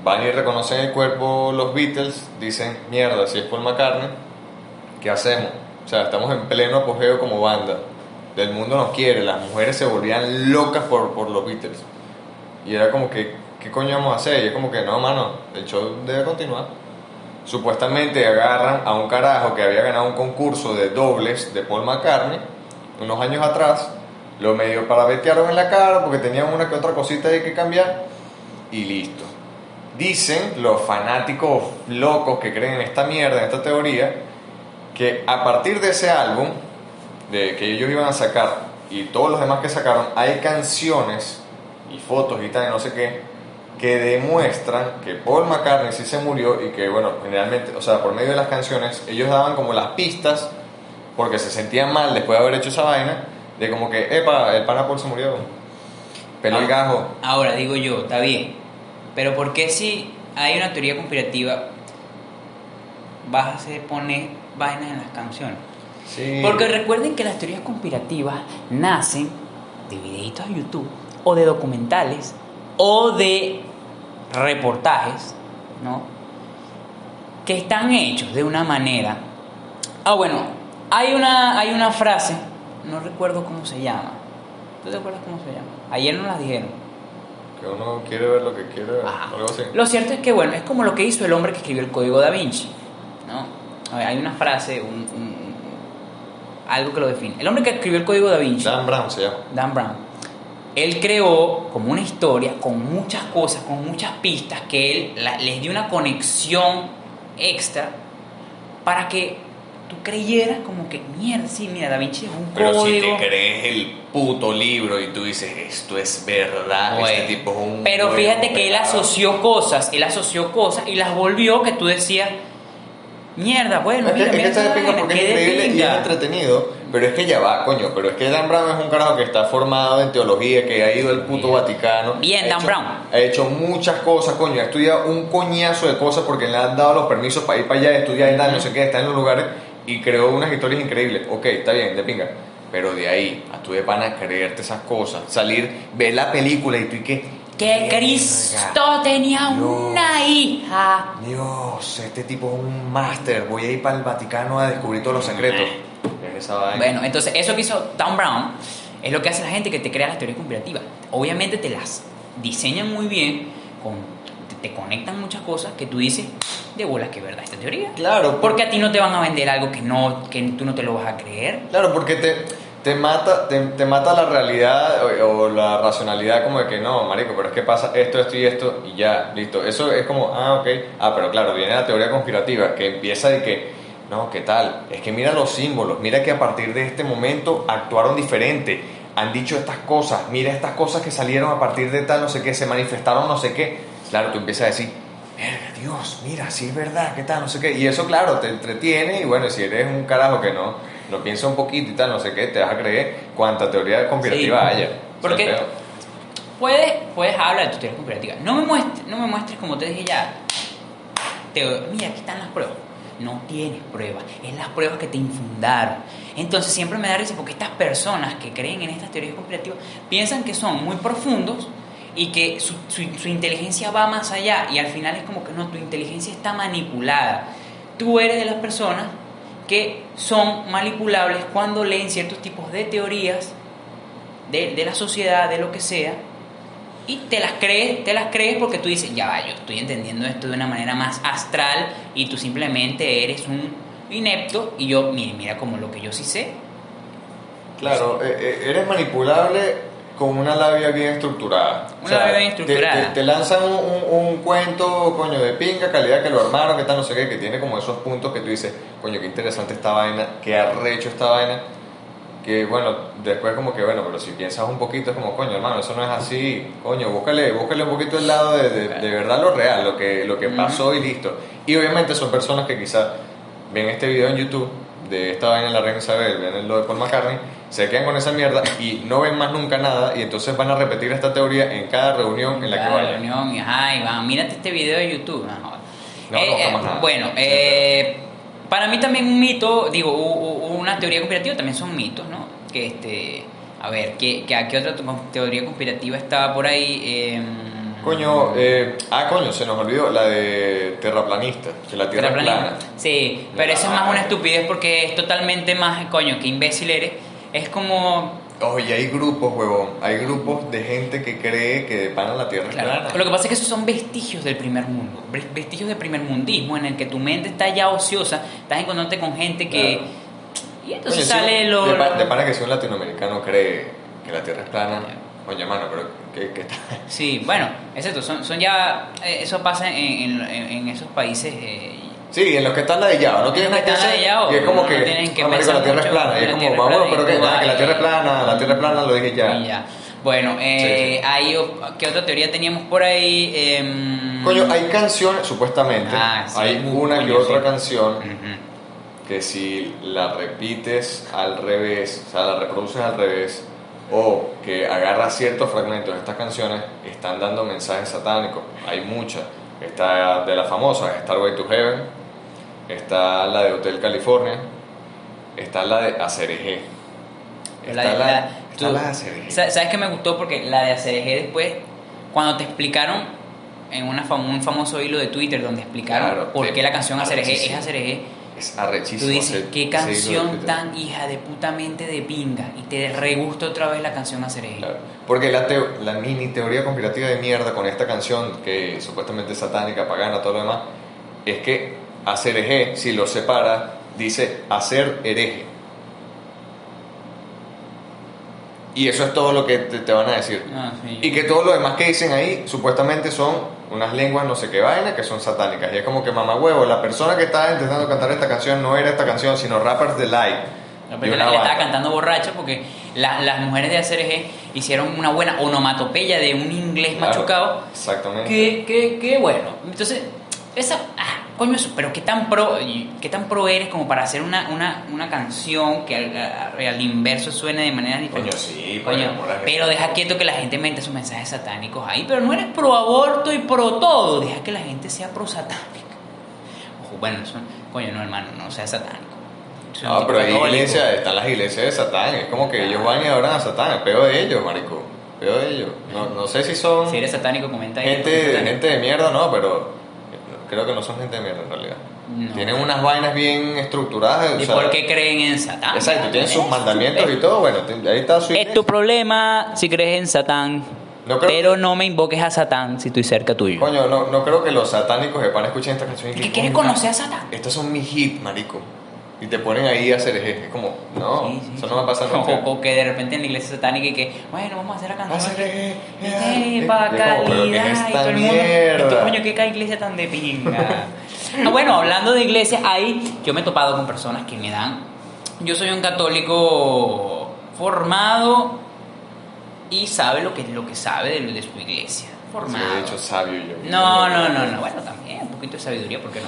van y reconocen el cuerpo los Beatles, dicen, mierda, si es Paul McCartney, ¿qué hacemos? O sea, estamos en pleno apogeo como banda. Del mundo nos quiere, las mujeres se volvían locas por, por los Beatles. Y era como que, ¿qué coño vamos a hacer? Y es como que, no, mano, el show debe continuar. Supuestamente agarran a un carajo que había ganado un concurso de dobles de Paul McCartney unos años atrás, lo medio parabetearon en la cara porque tenían una que otra cosita ahí que cambiar y listo. Dicen los fanáticos locos que creen en esta mierda, en esta teoría, que a partir de ese álbum de que ellos iban a sacar y todos los demás que sacaron, hay canciones y fotos y tal, y no sé qué, que demuestran que Paul McCartney sí se murió y que, bueno, generalmente, o sea, por medio de las canciones, ellos daban como las pistas porque se sentían mal después de haber hecho esa vaina, de como que, epa, el pana Paul se murió, pelo el gajo. Ahora digo yo, está bien, pero ¿por qué si hay una teoría conspirativa vas a hacer poner vainas en las canciones? Sí. Porque recuerden que las teorías conspirativas nacen de videitos de YouTube o de documentales o de reportajes, ¿no? Que están hechos de una manera. Ah, bueno, hay una, hay una frase, no recuerdo cómo se llama. ¿Tú te acuerdas cómo se llama? Ayer nos las dijeron. Que uno quiere ver lo que quiere ver, Ajá. algo así. Lo cierto es que, bueno, es como lo que hizo el hombre que escribió el código da Vinci. ¿no? A ver, hay una frase, un- algo que lo define. El hombre que escribió el código da Vinci, Dan Brown se llama. Dan Brown, él creó como una historia con muchas cosas, con muchas pistas, que él la- les dio una conexión extra para que tú creyeras como que, mierda, sí, mira, Da Vinci es un Pero código. si te crees el puto libro y tú dices, esto es verdad, Bueno, este tipo es un... Pero fíjate que él pelado". asoció cosas, él asoció cosas y las volvió que tú decías, mierda, bueno, Es que, mira, es que mira está de esta pinga vaina, porque es increíble y es pinga". entretenido, pero es que ya va, coño, pero es que Dan Brown es un carajo que está formado en teología, que ha ido al puto Bien. Vaticano. Bien, ha Dan hecho- Brown. Ha hecho muchas cosas, coño, ha estudiado un coñazo de cosas porque le han dado los permisos para ir para allá, estudiar y tal, no sé qué, está en los lugares y creó unas historias increíbles. Ok, está bien, de pinga. Pero de ahí a tú de pana creerte esas cosas, salir, ver la película y tú y qué. Que Cristo tenía una hija. Dios, este tipo es un máster. Voy a ir para el Vaticano a descubrir todos los secretos. Es esa vaina. Bueno, entonces eso que hizo Dan Brown es lo que hace la gente que te crea las teorías conspirativas. Obviamente te las diseñan muy bien, con, te, conectan muchas cosas que tú dices, de bolas que verdad esta teoría. Claro, Porque a ti no te van a vender algo que, no, que tú no te lo vas a creer. Claro, porque te, te mata te, te mata la realidad o, o la racionalidad como de que no, marico, pero es que pasa esto, esto y esto y ya, listo. Eso es como, ah, ok. Ah, pero claro, viene la teoría conspirativa que empieza de que, no, ¿qué tal? Es que mira los símbolos, mira que a partir de este momento actuaron diferente, han dicho estas cosas, mira estas cosas que salieron a partir de tal, no sé qué, se manifestaron, no sé qué. Claro, tú empiezas a decir, verga, Dios, mira, sí es verdad, ¿qué tal? No sé qué. Y eso, claro, te entretiene y bueno, si eres un carajo que no, no piensa un poquito y tal, no sé qué, te vas a creer cuánta teoría conspirativa Sí. haya. Porque- O sea, pero- Puedes, puedes hablar de tu teoría conspirativa. No me muestres, no me muestres como te dije ya. Te- mira, aquí están las pruebas. No tienes pruebas. Es las pruebas que te infundaron. Entonces siempre me da risa porque estas personas que creen en estas teorías conspirativas piensan que son muy profundos y que su, su- su inteligencia va más allá y al final es como que no, tu inteligencia está manipulada. Tú eres de las personas que son manipulables cuando leen ciertos tipos de teorías de, de la sociedad, de lo que sea, y te las crees, te las crees porque tú dices, ya va, yo estoy entendiendo esto de una manera más astral y tú simplemente eres un inepto y yo, mira, mira como lo que yo sí sé. Claro, eh, eh, eres manipulable con una labia bien estructurada. Una labia bien te- estructurada. Te, te lanzan un, un- un cuento, coño, de pinga, calidad que lo armaron, que tal, no sé qué, que tiene como esos puntos que tú dices, coño, qué interesante esta vaina, qué arrecho esta vaina. Que bueno, después como que bueno, pero si piensas un poquito es como, coño, hermano, eso no es así, coño, búscale, búscale un poquito el lado de, de, de verdad lo real, lo que, lo que pasó y listo. Y obviamente son personas que quizás ven este video en YouTube de esta vaina en la reina Isabel, ven lo de Paul McCartney, se quedan con esa mierda y no ven más nunca nada y entonces van a repetir esta teoría en cada reunión en la que Cada vayan. reunión, y, ajá, y van, mírate este video de YouTube. No, jodas. No, Eh, no, eh, nada. bueno, eh, para mí también un mito, digo, una teoría conspirativa también son mitos, ¿no? Que este, a ver, ¿qué, qué, ¿qué otra teoría conspirativa estaba por ahí? Coño, eh, ah, coño, se nos olvidó la de terraplanista, que la tierra es plana. Sí, pero eso es más una estupidez porque es totalmente más, coño, que imbécil eres. Es como, Oye, hay grupos, huevón, hay grupos de gente que cree que de pana la tierra es Claro. plana. Lo que pasa es que esos son vestigios del primer mundo, ves- vestigios del primer mundismo en el que tu mente está ya ociosa, estás encontrándote con gente que... Claro. Y entonces sale lo... De, pa- de pana que si un latinoamericano cree que la tierra es plana, oye, mano, pero que, que está... Sí, bueno, exacto, son, son ya... eh, Eso pasa en, en- en esos países... eh, Sí, en los que están ladillados, no tienen nada que que hacer. Y es como no que, tienen que pensar la tierra es mucho, plana. Y es como, es y pero que, nada, que la tierra es plana, la tierra es plana, lo dije ya. y ya. Bueno, eh, Sí, sí. hay ¿qué otra teoría teníamos por ahí? Em, Coño, hay canciones, supuestamente, Ah, sí, hay uh, una que coño, otra sí. canción Ujú. que si la repites al revés, o sea, la reproduces al revés, o que agarras ciertos fragmentos de estas canciones, están dando mensajes satánicos. Hay muchas. Está de la famosa, Starway to Heaven, está la de Hotel California, está la de Acereje. Está La- la, la- está tú- la de ¿Sabes qué me gustó? Porque la de ACDG después, cuando te explicaron en una fam- un famoso hilo de Twitter donde explicaron Claro, por qué la canción ACDG es arrechísimo. Es tú arrechísimo. dices, ese- qué canción tan hija de putamente de pinga y te regusta otra vez la canción ACDG. Claro, Porque la, teo- la mini teoría conspirativa de mierda con esta canción, que supuestamente es satánica, pagana, todo lo demás, es que hacer hereje, si lo separa, dice hacer hereje. Y eso es todo lo que te, te van a decir. Ah, sí. Y que todo lo demás que dicen ahí, supuestamente son unas lenguas no sé qué vaina, que son satánicas. Y es como que mamá huevo, la persona que estaba intentando cantar esta canción no era esta canción, sino Rappers Delight. De de repente una la, la estaba cantando borracha porque la- las mujeres de ACRG hicieron una buena onomatopeya de un inglés Claro, machucado Exactamente. que, que, que bueno. Entonces, esa. Ah, coño, eso, pero qué tan pro, qué tan pro eres como para hacer una, una, una canción que al, al- al inverso suene de manera diferente. Coño, sí, Coño, pero deja quieto que la gente meta sus mensajes satánicos ahí, pero no eres pro aborto y pro todo, deja que la gente sea pro satánica. Ojo, bueno, eso, coño, no hermano, no sea satánico. Soy No, pero hay iglesias, están las iglesias de Satán. Es como que ellos van y adoran a Satán. Es peor de ellos, marico. Peor de ellos. No, no sé si son Si eres satánico, comenta ahí. gente, gente de mierda, no, pero creo que no son gente de mierda en realidad. No. Tienen unas vainas bien estructuradas. o ¿Y sea, por qué creen en Satán? Exacto, tienen sus Es- mandamientos y todo. Bueno, ahí está su Es iglesia. tu problema si crees en Satán. No creo- pero no me invoques a Satán si estoy cerca tuyo. Coño, no, no creo que los satánicos de pan escuchen esta canción y ¿Qué quieres conocer a Satán? Estos son mis hits, marico. Y te ponen ahí a hacer eje. Es como, no, Sí, sí, eso no va a pasar nunca. O, o que de repente en la iglesia satánica y que, bueno, vamos a hacer la canción. Hacer eje. Es como, ¿qué es calidad y todo el mundo. mierda? Coño, qué iglesia tan de pinga. ah, bueno, hablando de iglesias, ahí yo me he topado con personas que me dan. Yo soy un católico formado y sabe lo que, lo que sabe de, de su iglesia. Formado. Sí, de hecho, sabio yo. No, no, no, no. Bueno, también un poquito de sabiduría, ¿por qué no?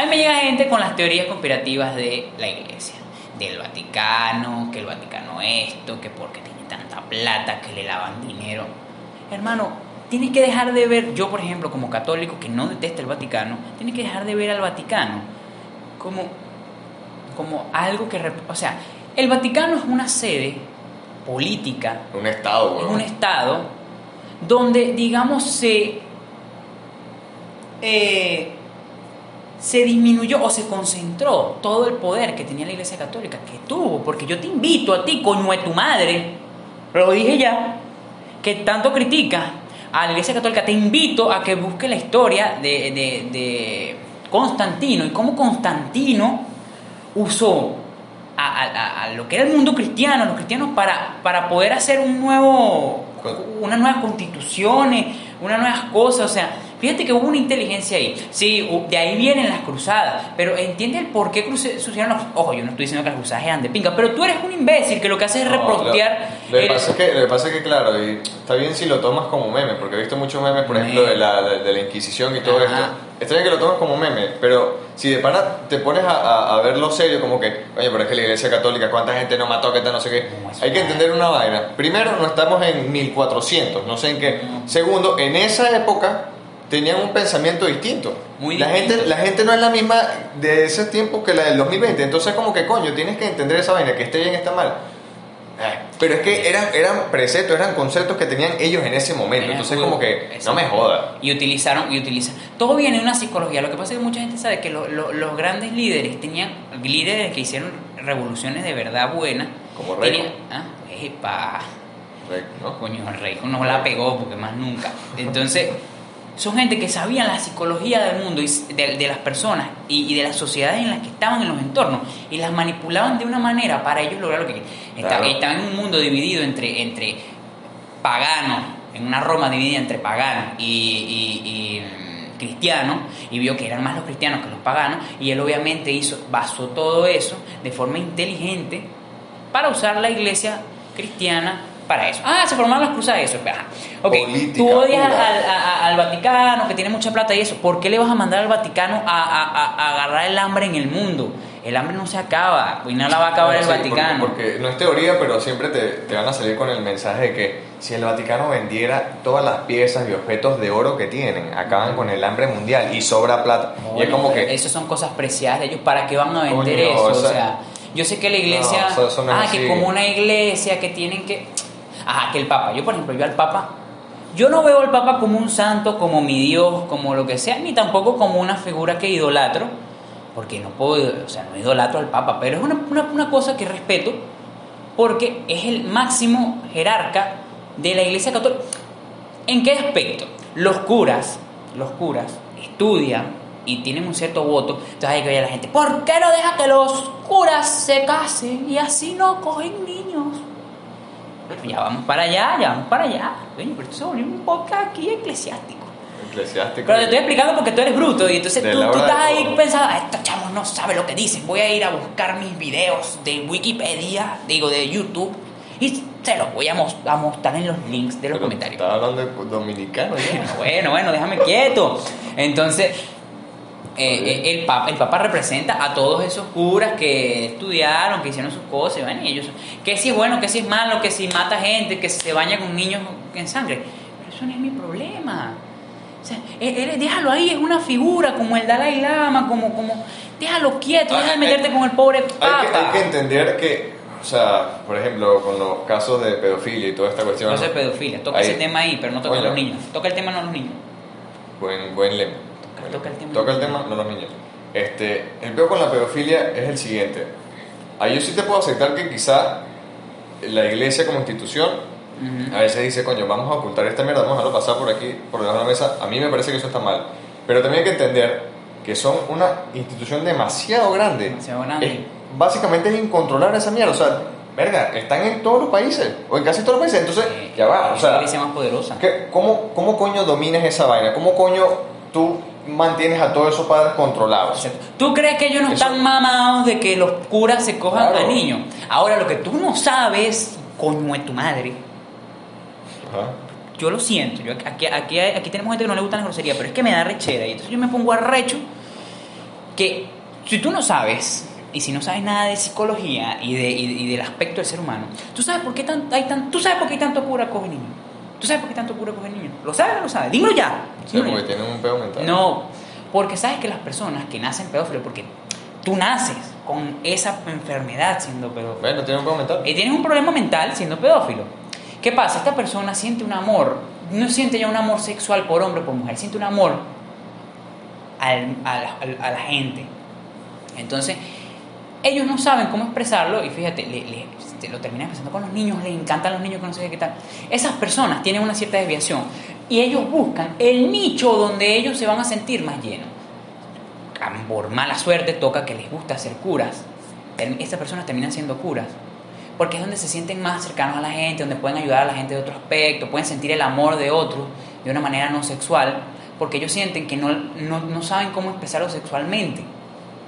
A mí me llega gente con las teorías conspirativas de la iglesia, del Vaticano, que el Vaticano esto, que porque tiene tanta plata, que le lavan dinero. Hermano, tienes que dejar de ver, yo por ejemplo, como católico que no detesta el Vaticano, tienes que dejar de ver al Vaticano como, como algo que... O sea, el Vaticano es una sede política Un estado, es weón. un estado donde, digamos, se, eh, se disminuyó o se concentró todo el poder que tenía la Iglesia Católica, que tuvo, porque yo te invito a ti, coño de tu madre, lo dije ya, que tanto critica a la Iglesia Católica, te invito a que busques la historia de, de- de Constantino y cómo Constantino usó a, a- a- a lo que era el mundo cristiano, los cristianos, para, para poder hacer un nuevo, unas nuevas constituciones, unas nuevas cosas. O sea, fíjate que hubo una inteligencia ahí. Sí, de ahí vienen las cruzadas, pero entiende el por qué sucedieron las Ojo, yo no estoy diciendo que las cruzadas eran de pinga, pero tú eres un imbécil que lo que hace es No, reportear. Lo, lo que pasa es que, lo que pasa es que, claro, y está bien si lo tomas como meme, porque he visto muchos memes, por ejemplo, Meme. de la, de, de la Inquisición y todo Ajá. esto. Está bien que lo tomes como meme, pero si de pana te pones a, a, a verlo serio, como que, oye, pero es que la Iglesia Católica, ¿cuánta gente no mató? ¿Qué tal? No sé qué. No, Hay que no. entender una vaina. Primero, no estamos en 1400, no sé en qué. No. Segundo, en esa época tenían un pensamiento distinto. Muy la distinto. gente la gente no es la misma de ese tiempo que la del 2020 entonces como que coño tienes que entender esa vaina que esté bien está mal Eh, Pero es que eran, eran preceptos, eran conceptos que tenían ellos en ese momento. Entonces, como que, no me joda. Y utilizaron, y utilizan. Todo viene de una psicología. Lo que pasa es que mucha gente sabe que lo- lo- los grandes líderes tenían, líderes que hicieron revoluciones de verdad buenas. Como Reagan. tenían- ah, epa, ¿no? coño, el rey no la pegó porque más nunca. Entonces, son gente que sabían la psicología del mundo y de, de las personas y, y de las sociedades en las que estaban en los entornos y las manipulaban de una manera para ellos lograr lo que Claro. estaban en un mundo dividido entre, entre paganos, en una Roma dividida entre paganos y, y- y, mm, cristianos, y vio que eran más los cristianos que los paganos, y él obviamente hizo, basó todo eso de forma inteligente para usar la iglesia cristiana para eso. Ah, se formaron las cruzadas, eso. Ajá. Ok, Política tú odias al, a- al Vaticano, que tiene mucha plata y eso. ¿Por qué le vas a mandar al Vaticano a, a- a- agarrar el hambre en el mundo? El hambre no se acaba, y no la va a acabar el Sí, Vaticano. Porque, no es teoría, pero siempre te, te van a salir con el mensaje de que si el Vaticano vendiera todas las piezas y objetos de oro que tienen, acaban con el hambre mundial y sobra plata. y es como que... Eso son cosas preciadas de ellos. ¿Para qué van a vender Coño, eso? o O sea- yo sé que la iglesia. No, no ah, así. que como una iglesia que tienen que. Ajá, que el Papa. Yo, por ejemplo, yo al Papa. Yo no veo al Papa como un santo, como mi Dios, como lo que sea, ni tampoco como una figura que idolatro, porque no puedo, o sea, no idolatro al Papa, pero es una, una, una cosa que respeto, porque es el máximo jerarca de la iglesia católica. ¿En qué aspecto? Los curas, los curas estudian y tienen un cierto voto. Entonces hay que oír a la gente, ¿por qué no deja que los curas se casen y así no cogen niños? Ya vamos para allá, ya vamos para allá. Coño, pero esto se volvió un podcast aquí eclesiástico. Eclesiástico. Pero te estoy explicando porque tú eres bruto y entonces tú, tú estás ahí pensando, "Ah, estos chamos no saben lo que dicen, voy a ir a buscar mis videos de Wikipedia, digo, de YouTube, y se los voy a, mos- a mostrar en los links de los Pero comentarios. Estaba hablando de dominicano [LAUGHS] ya. Bueno, bueno, déjame quieto. Entonces, eh, eh, el, papa, el Papa representa a todos esos curas que estudiaron, que hicieron sus cosas, y bueno, y ellos, que si es bueno, que si es malo, que si mata gente, que si se baña con niños en sangre. Pero eso no es mi problema. O sea, él, él- déjalo ahí, es una figura como el Dalai Lama, como, como, déjalo quieto, deja de Hay- meterte hay- con el pobre Hay que, Papa. hay que entender que, o sea, por ejemplo, con los casos de pedofilia y toda esta cuestión. No sé pedofilia, toca Ahí- ese tema ahí, pero no toca a los niños. Toca el tema no a los niños. Buen, buen lema. Toca- toca el tema. Toca el tema, no los niños. Este, el peor con la pedofilia es el siguiente. Ahí yo sí te puedo aceptar que quizá la iglesia como institución Ujú. a veces dice, coño, vamos a ocultar esta mierda, vamos a dejarlo pasar por aquí, por debajo de la mesa. A mí me parece que eso está mal. Pero también hay que entender que son una institución demasiado grande. Demasiado grande. Es- básicamente es incontrolable esa mierda. O sea, verga, están en todos los países, o en casi todos los países. Entonces, ya va, o es la sea, iglesia más poderosa. ¿qué- cómo, ¿cómo coño dominas esa vaina? ¿Cómo coño tú mantienes a todos esos padres controlados? ¿Tú crees que ellos no Eso- están mamados de que los curas se cojan Claro. a niños? Ahora, lo que tú no sabes, coño de tu madre, Ajá. yo lo siento. Yo, aquí, aquí, tenemos gente que no le gusta la grosería, pero es que me da rechera. Y entonces yo me pongo arrecho que si tú no sabes, y si no sabes nada de psicología y, de, y, y del aspecto del ser humano, ¿tú sabes por qué tan, hay tan, tú sabes por qué hay tanto cura coge niños? ¿Tú sabes por qué tanto cura coge niños? ¿Lo sabes o no lo sabes? Dímelo ya. Sí, Dímelo porque ya. tienen un pedo mental. No, porque sabes que las personas que nacen pedófilos, porque tú naces con esa enfermedad siendo pedófilo. Bueno, tienen un pedo mental. Y tienes un problema mental siendo pedófilo. ¿Qué pasa? Esta persona siente un amor, no siente ya un amor sexual por hombre o por mujer, siente un amor al- a, la, al- a la gente. Entonces, ellos no saben cómo expresarlo y fíjate, le- le- te lo terminan expresando con los niños, les encantan los niños que no sé qué tal. Esas personas tienen una cierta desviación y ellos buscan el nicho donde ellos se van a sentir más llenos. Por mala suerte toca que les gusta hacer curas. Estas personas terminan siendo curas porque es donde se sienten más cercanos a la gente, donde pueden ayudar a la gente de otro aspecto, pueden sentir el amor de otro de una manera no sexual, porque ellos sienten que no, no, no saben cómo expresarlo sexualmente.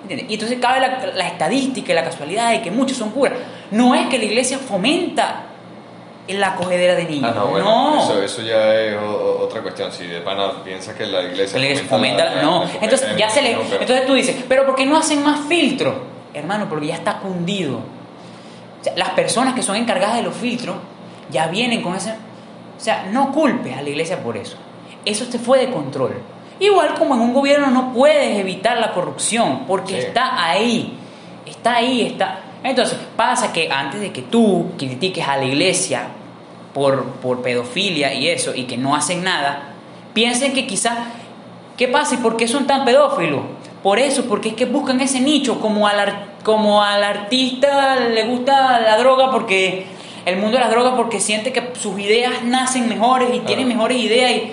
¿Entiendes? Y entonces cabe la, la estadística y la casualidad de que muchos son curas. No es que la iglesia fomenta la acogedera de niños. Ah, no, bueno, no. Eso, eso ya es otra cuestión. Si de pana piensa que la iglesia Le fomenta, la- no. la- Entonces ya se le, no, pero- entonces tú dices, pero ¿por qué no hacen más filtros? Hermano, porque ya está cundido. O sea, las personas que son encargadas de los filtros ya vienen con ese, o sea, no culpes a la iglesia por eso. Eso se fue de control. Igual como en un gobierno no puedes evitar la corrupción, porque Sí. está ahí. Está ahí, está Entonces, pasa que antes de que tú critiques a la iglesia por, por pedofilia y eso, y que no hacen nada, piensen que quizás, ¿qué pasa y por qué son tan pedófilos? Por eso, porque es que buscan ese nicho, como al, como al artista le gusta la droga porque el mundo de las drogas porque siente que sus ideas nacen mejores y tienen mejores ideas y...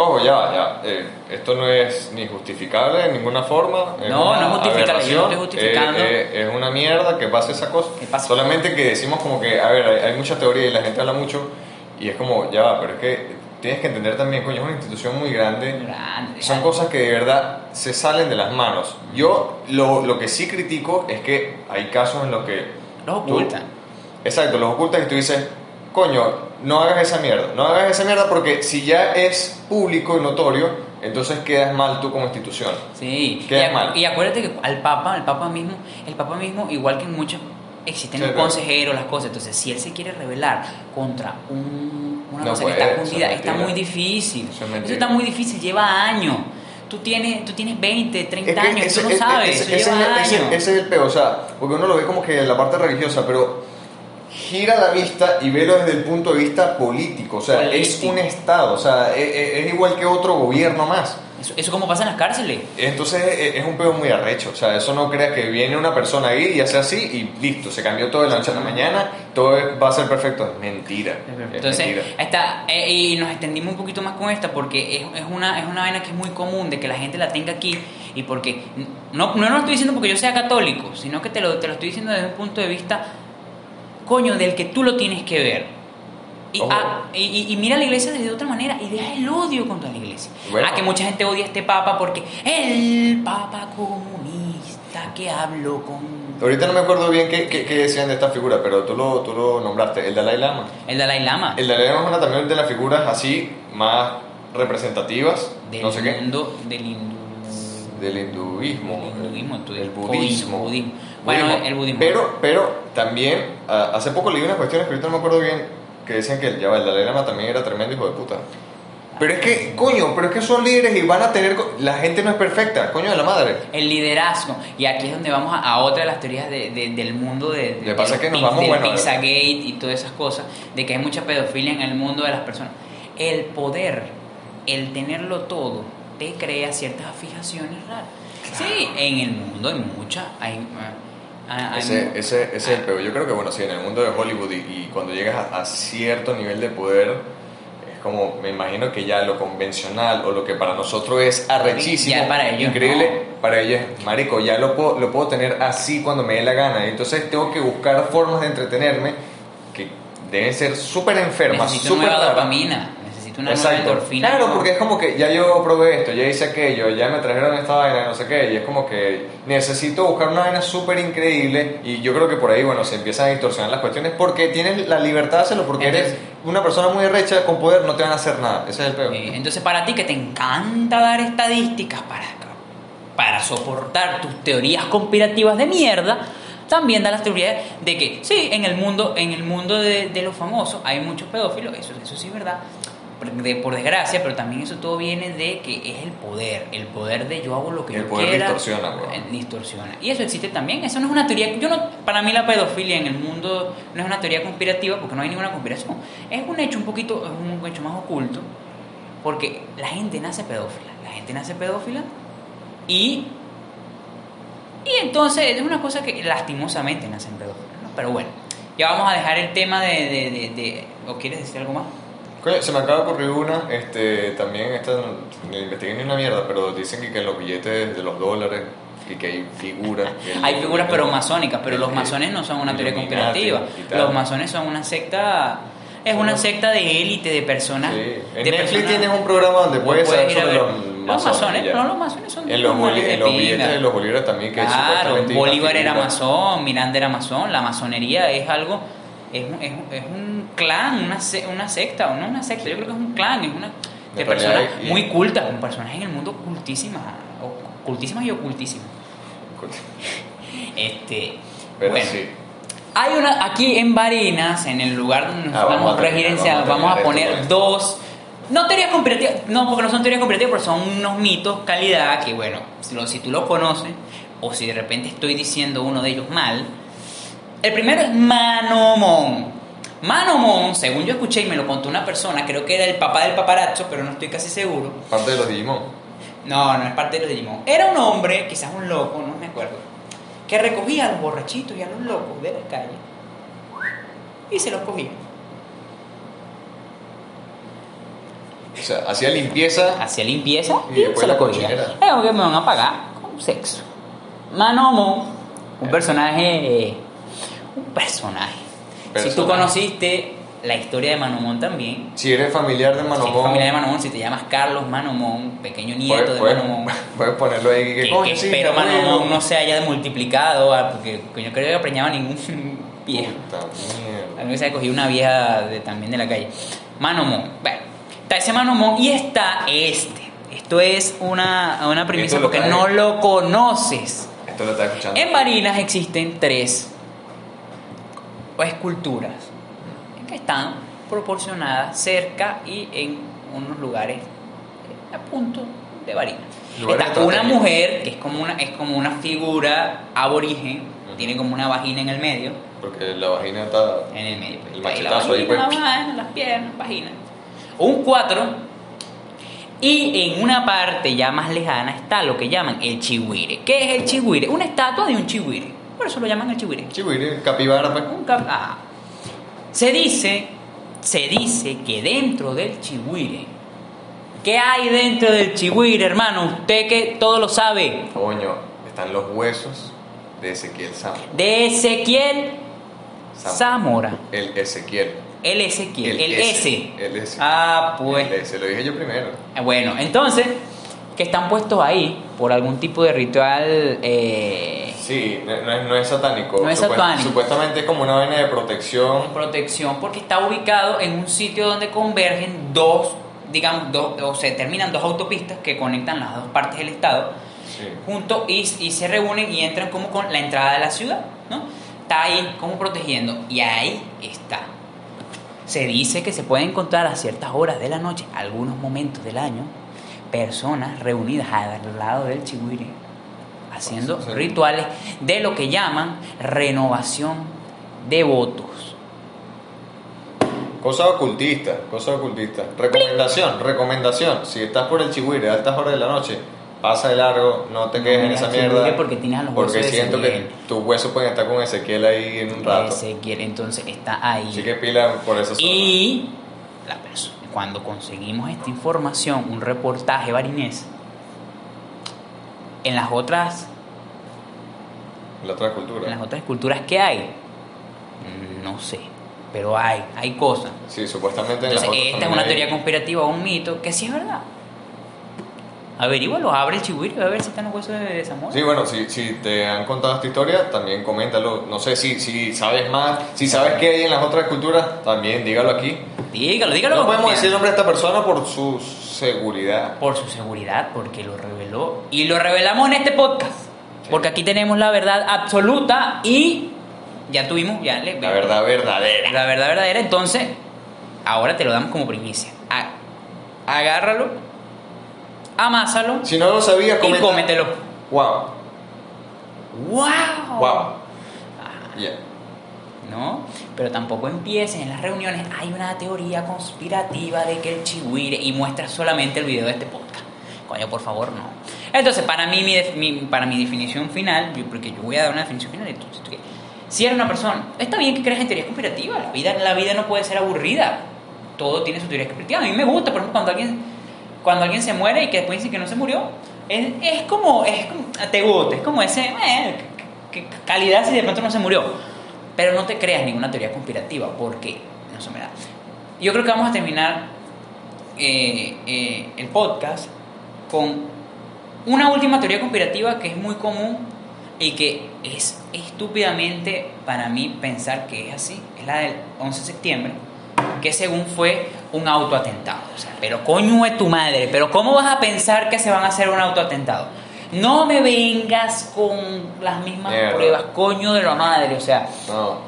Ojo, ya, va, ya. va. Eh, esto no es ni justificable de ninguna forma. es No, no es justificable, yo no estoy justificando. eh, eh, es una mierda que pase esa cosa. Pase. Solamente que decimos como que, a ver, hay, hay mucha teoría y la gente habla mucho y es como, ya va, pero es que tienes que entender también, coño, es una institución muy grande. Grande. Son cosas que de verdad se salen de las manos. Yo lo, lo que sí critico es que hay casos en los que... Los tú- ocultan. Exacto, los ocultas y tú dices, coño, no hagas esa mierda. No hagas esa mierda porque si ya es público y notorio, entonces quedas mal tú como institución. Sí, Queda y, acu- mal. y acuérdate que al Papa, el Papa mismo, el Papa mismo, igual que en muchos, existen Sí, los consejeros, las cosas. Entonces, si él se quiere rebelar contra un- una No cosa puede, que está escondida, está muy difícil. Eso es Eso, mentira. está muy difícil, lleva años. Tú tienes, tú tienes 20, 30 Es que años, ese- tú no sabes, ese- eso ese, lleva es- ese- años. ese es el peor, o sea, porque uno lo ve como que la parte religiosa, pero gira la vista y velo desde el punto de vista político, o sea, es un Estado, o sea, es, es- es igual que otro gobierno más. Eso, eso como pasa en las cárceles. Entonces e- es un pedo muy arrecho, o sea, eso no creas que viene una persona ahí y hace así y listo, se cambió todo de la noche a la mañana, todo va a ser perfecto, es mentira. es Entonces, mentira. esta, eh, y nos extendimos un poquito más con esta porque es, es, una, es una vaina que es muy común de que la gente la tenga aquí y porque no, no lo estoy diciendo porque yo sea católico, sino que te lo, te lo estoy diciendo desde un punto de vista, coño, del que tú lo tienes que ver. Y, ah, y, mira la iglesia de otra manera y deja el odio contra la iglesia. Bueno. Ah, que mucha gente odia a este papa porque el papa comunista que habló con Ahorita no me acuerdo bien qué, qué- qué decían de esta figura, pero tú lo, tú lo nombraste, el Dalai Lama. el Dalai Lama. El Dalai Lama es una también de las figuras así más representativas, del no sé qué, mundo del hindú. Del hinduismo, El hinduismo, el el budismo. budismo. Bueno, Budismo. el budismo. Pero, pero también, ah, hace poco leí unas cuestiones que ahorita no me acuerdo bien, que decían que el, ya el Dalai Lama también era tremendo hijo de puta. Pero es que, coño, pero es que son líderes y van a tener... La gente no es perfecta, coño de la madre. El liderazgo. Y aquí es donde vamos a, a otra de las teorías de- de- del mundo de, de, pasa que nos vamos, del bueno, Pizzagate y todas esas cosas, de que hay mucha pedofilia en el mundo de las personas. El poder, el tenerlo todo, te crea ciertas fijaciones raras. Sí, en el mundo hay muchas. Hay, ah, hay- Ese, ese, ese es el peor. Yo creo que, bueno, sí, en el mundo de Hollywood y, y cuando llegas a, a cierto nivel de poder, es como, me imagino que ya lo convencional o lo que para nosotros es arrechísimo, Ya para ellos increíble, para ellos marico, ya lo puedo, lo puedo tener así cuando me dé la gana. Entonces tengo que buscar formas de entretenerme que deben ser súper enfermas, súper dopamina, necesito una nueva endorfina. Claro, ¿no? porque es como que ya yo probé esto, ya hice aquello, ya me trajeron esta vaina, no sé qué, y es como que necesito buscar una vaina súper increíble y yo creo que por ahí, bueno, se empiezan a distorsionar las cuestiones porque tienes la libertad de hacerlo, porque eres una persona muy recha con poder, no te van a hacer nada, ese es el peor. Eh, entonces, para ti que te encanta dar estadísticas para, para soportar tus teorías conspirativas de mierda, también da las teorías de que sí, en el mundo, en el mundo de, de los famosos hay muchos pedófilos, eso, eso sí es verdad, de- por desgracia, pero también eso todo viene de que es el poder, el poder de yo hago lo que El yo poder quiera. distorsiona, weón. eh, distorsiona. Y eso existe también, eso no es una teoría, yo no, para mí la pedofilia en el mundo no es una teoría conspirativa porque no hay ninguna conspiración, es un hecho un poquito, es un hecho más oculto, porque la gente nace pedófila, la gente nace pedófila y y entonces es una cosa que lastimosamente nacen pedófilos, ¿no? Pero bueno, ya vamos a dejar el tema de, de, de- de- ¿o quieres decir algo más? Coño, se me acaba de ocurrir una, este, también esta, no investigué ni una mierda, pero dicen que, que en los billetes de los dólares y que hay figuras. que Hay figuras pero masónicas, pero los masones no son una teoría conspirativa. Los masones son una secta, es una secta de élite de personas. Sí. En de Netflix personas- tienes un programa donde puedes saber ir a ver. los Los masones, ya. no, los masones son En los, boli- de en los billetes de los bolívares también que Claro, Bolívar era masón, Miranda era masón, la masonería es algo, es un, es es un clan, una, una secta, o no una secta, yo creo que es un clan, es una de personas y- muy cultas, con personas en el mundo cultísimas, cultísimas y ocultísimas. Este, Pero bueno, sí. hay una, aquí en Barinas, en el lugar donde nos Ah, vamos residenciar, vamos a poner esto, dos, no teorías conspirativas, no, porque no son teorías conspirativas, pero son unos mitos calidad que, bueno, si, lo- si tú los conoces, o si de repente estoy diciendo uno de ellos mal. El primero es Manomón. Manomón, según yo escuché y me lo contó una persona, creo que era el papá del paparazzo, pero no estoy casi seguro. Parte de los Digimon. No, no es parte de los Digimon. Era un hombre, quizás un loco, no me acuerdo, que recogía a los borrachitos y a los locos de la calle y se los cogía. O sea, hacía limpieza. Hacía limpieza Y y, después se la los cogía. Es algo que me van a pagar con sexo. Manomo, un personaje. Personaje. Si tú conociste la historia de Manomón también, Si eres familiar de si Manomón, eres familia de Manomón, si te llamas Carlos Manomón, pequeño nieto puedes, de puedes- Manomón. [LAUGHS] puedes ponerlo ahí. Que, que, coño, que sí, espero mi abuelo. Manomón no se haya multiplicado, ah, porque yo creo que preñaba ningún [LAUGHS] viejo. A mí se ha cogido una vieja de- también de la calle. Manomón. Bueno, está ese Manomón y está este. Esto es una, una lo porque no lo conoces. Esto lo está escuchando. En Barinas existen tres esculturas que están proporcionadas cerca y en unos lugares eh, a punto de. Lugares Está una mujer que es como una, es como una figura aborigen, tiene como una vagina en el medio. Porque la vagina está. En el medio. pues, El machetazo ahí, vagina, pues. mano, las piernas, vagina. Un 4. Y en una parte ya más lejana está lo que llaman el chihuire. ¿Qué es el chihuire? Una estatua de un chihuire. Por eso lo llaman el chihuire. Chihuire, capibara, pues. Un cap- ah. Se dice, se dice que dentro del chihuire, ¿qué hay dentro del chihuire, hermano? Usted que todo lo sabe. Coño, están los huesos de Ezequiel Zamora. De Ezequiel Zamora. El Ezequiel. El Ezequiel, el, S. S. El S. Ah, pues. El S, lo dije yo primero. Bueno, entonces, que están puestos ahí por algún tipo de ritual. eh, Sí, no, no es, no es satánico. No es Supuest- satánico. Supuestamente es como una vaina de protección. protección porque está ubicado en un sitio donde convergen dos, digamos, dos, o se terminan dos autopistas que conectan las dos partes del estado Sí. juntos y, y se reúnen y entran como con la entrada de la ciudad, ¿no? Está ahí como protegiendo y ahí está. Se dice que se puede encontrar a ciertas horas de la noche, algunos momentos del año, personas reunidas al lado del chihuire haciendo rituales de lo que llaman renovación de votos. Cosa ocultista, cosa ocultista. Recomendación, recomendación. Si estás por el Chihuire a altas horas de la noche, pasa de largo, no te quedes en esa mierda. porque tienes a los Porque huesos de siento que tus huesos pueden estar con Ezequiel ahí en un rato. Ezequiel, entonces está ahí. Así que pila por zona. Y la persona, cuando conseguimos esta información, un reportaje barinés, en las otras, La otra en cultura. las otras culturas que hay, no sé, pero hay, hay cosas. Sí, supuestamente en Entonces, esta es una hay- teoría conspirativa o un mito que sí es verdad. Averígualo, abre el chihuire a ver si están los huesos de, Zamora. Sí, bueno, si, si te han contado esta historia, también coméntalo. No sé si, si sabes más, si sabes qué hay en las otras culturas, también dígalo aquí. Dígalo, dígalo. No podemos decir el nombre de esta persona por su seguridad. Por su seguridad, porque lo reveló. Y lo revelamos en este podcast. Porque aquí tenemos la verdad absoluta y ya tuvimos, ya le- La verdad verdadera. La verdad verdadera, entonces, ahora te lo damos como primicia. Agárralo, amásalo Si no lo sabías, y comenta. cómetelo. Wow, ¡Wow! wow. Ya. ¿No? Pero tampoco empieces en las reuniones. Hay una teoría conspirativa de que el chihuire y muestras solamente el video de este podcast. Coño, por favor, no. Entonces, para mí, mi, mi- para mi definición final, porque yo voy a dar una definición final, si eres una persona, está bien que creas en teorías conspirativas, la vida, la vida no puede ser aburrida, todo tiene su teoría conspirativa. A mí me gusta, por ejemplo, cuando alguien, cuando alguien se muere y que después dicen que no se murió, es, es como, es te gusta, es como ese, eh, calidad si de pronto no se murió. Pero no te creas ninguna teoría conspirativa, porque no se me da. Yo creo que vamos a terminar eh, eh, el podcast con una última teoría conspirativa que es muy común y que es estúpidamente para mí pensar que es así. Es la del 11 de septiembre, que según fue un autoatentado. O sea, pero coño de tu madre, pero ¿cómo vas a pensar que se van a hacer un autoatentado? No me vengas con las mismas Mierda. pruebas, coño de la madre, o sea, No.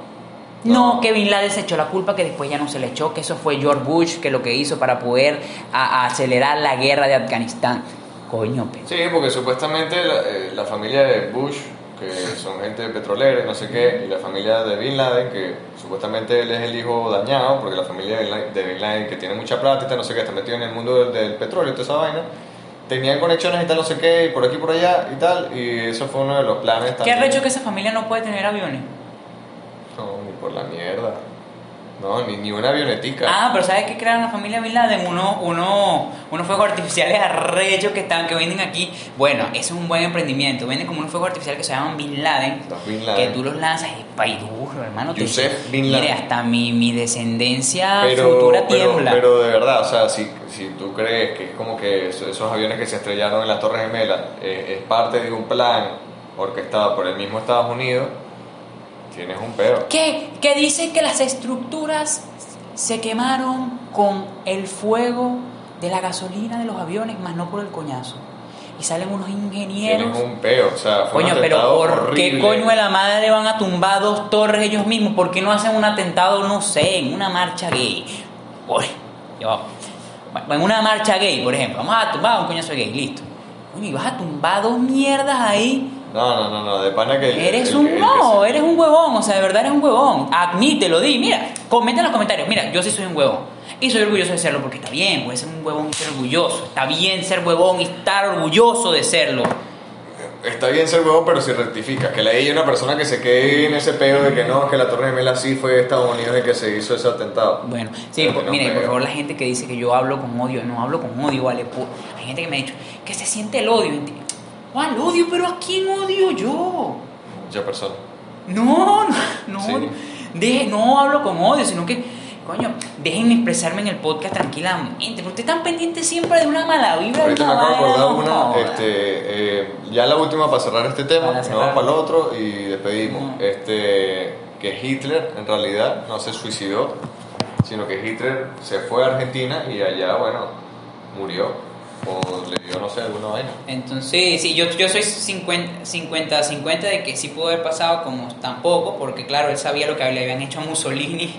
no, que Bin Laden se echó la culpa, que después ya no se le echó, que eso fue George Bush que lo que hizo para poder a- a acelerar la guerra de Afganistán. coño, pero. Sí, porque supuestamente la, eh, la familia de Bush, que son gente petrolera y no sé qué, y la familia de Bin Laden, que supuestamente él es el hijo dañado, porque la familia de Bin Laden, que tiene mucha plata y no sé qué, está metido en el mundo del, del petróleo y toda esa vaina, tenían conexiones y tal, no sé qué, y por aquí y por allá y tal, y eso fue uno de los planes ¿Qué también. arrecho que esa familia no puede tener aviones? No, ni por la mierda. No, ni, ni una avionetica. Ah, pero ¿sabes qué crearon la familia Bin Laden? Uno, uno, unos fuegos artificiales arrechos que están, que venden aquí. Bueno, eso es un buen emprendimiento. Venden como unos fuegos artificiales que se llaman Bin Laden. Los Bin Que Laden. tú los lanzas y pa' y duro, hermano. te- Yusef Bin Laden. Mire, hasta mi, mi descendencia pero, futura tiembla. pero de verdad, o sea, si, si tú crees que es como que esos, aviones que se estrellaron en las Torres Gemelas eh, es parte de un plan orquestado por el mismo Estados Unidos, tienes un pedo. ¿Qué? Que dice que las estructuras se quemaron con el fuego de la gasolina de los aviones, más no por el coñazo. Y salen unos ingenieros. Tienes un peo, o sea, fue Coño, un pero ¿por horrible. qué coño de la madre van a tumbar dos torres ellos mismos? ¿Por qué no hacen un atentado, no sé, en una marcha gay? Uy. Bueno, en una marcha gay, por ejemplo, vamos a tumbar un coñazo gay, listo. Coño, y vas a tumbar dos mierdas ahí. No, no, no, no, de pana que... el- Eres el- un el no, se- eres un huevón, o sea, de verdad eres un huevón. Admítelo, di, mira, comenta en los comentarios, mira, yo sí soy un huevón. Y soy orgulloso de serlo porque está bien, puede ser un huevón y ser orgulloso. Está bien ser huevón y estar orgulloso de serlo. Está bien ser huevo, pero si rectificas, que le haya una persona que se quede en ese pedo de que no, que la Torre Gemela sí fue de Estados Unidos y que se hizo ese atentado. Bueno, sí, por, no mire, por favor, la gente que dice que yo hablo con odio, no hablo con odio, vale. Hay gente que me ha dicho que se siente el odio. ¿Cuál odio? ¿Pero a quién odio yo? Personas. No, no, no, Sí. deje- no hablo con odio, sino que, coño, déjenme expresarme en el podcast tranquilamente. Porque ustedes están pendientes siempre de una mala vibra. Ahorita me acabo de acordar una, este, eh, ya la última para cerrar este tema, Para nos cerrar. vamos para el otro y despedimos. Este, que Hitler en realidad no se suicidó, sino que Hitler se fue a Argentina y allá, bueno, murió. O le dio, no sé, alguna vaina. Entonces, sí, yo, yo soy 50-50 de que sí pudo haber pasado como tampoco, porque claro, él sabía lo que le habían hecho a Mussolini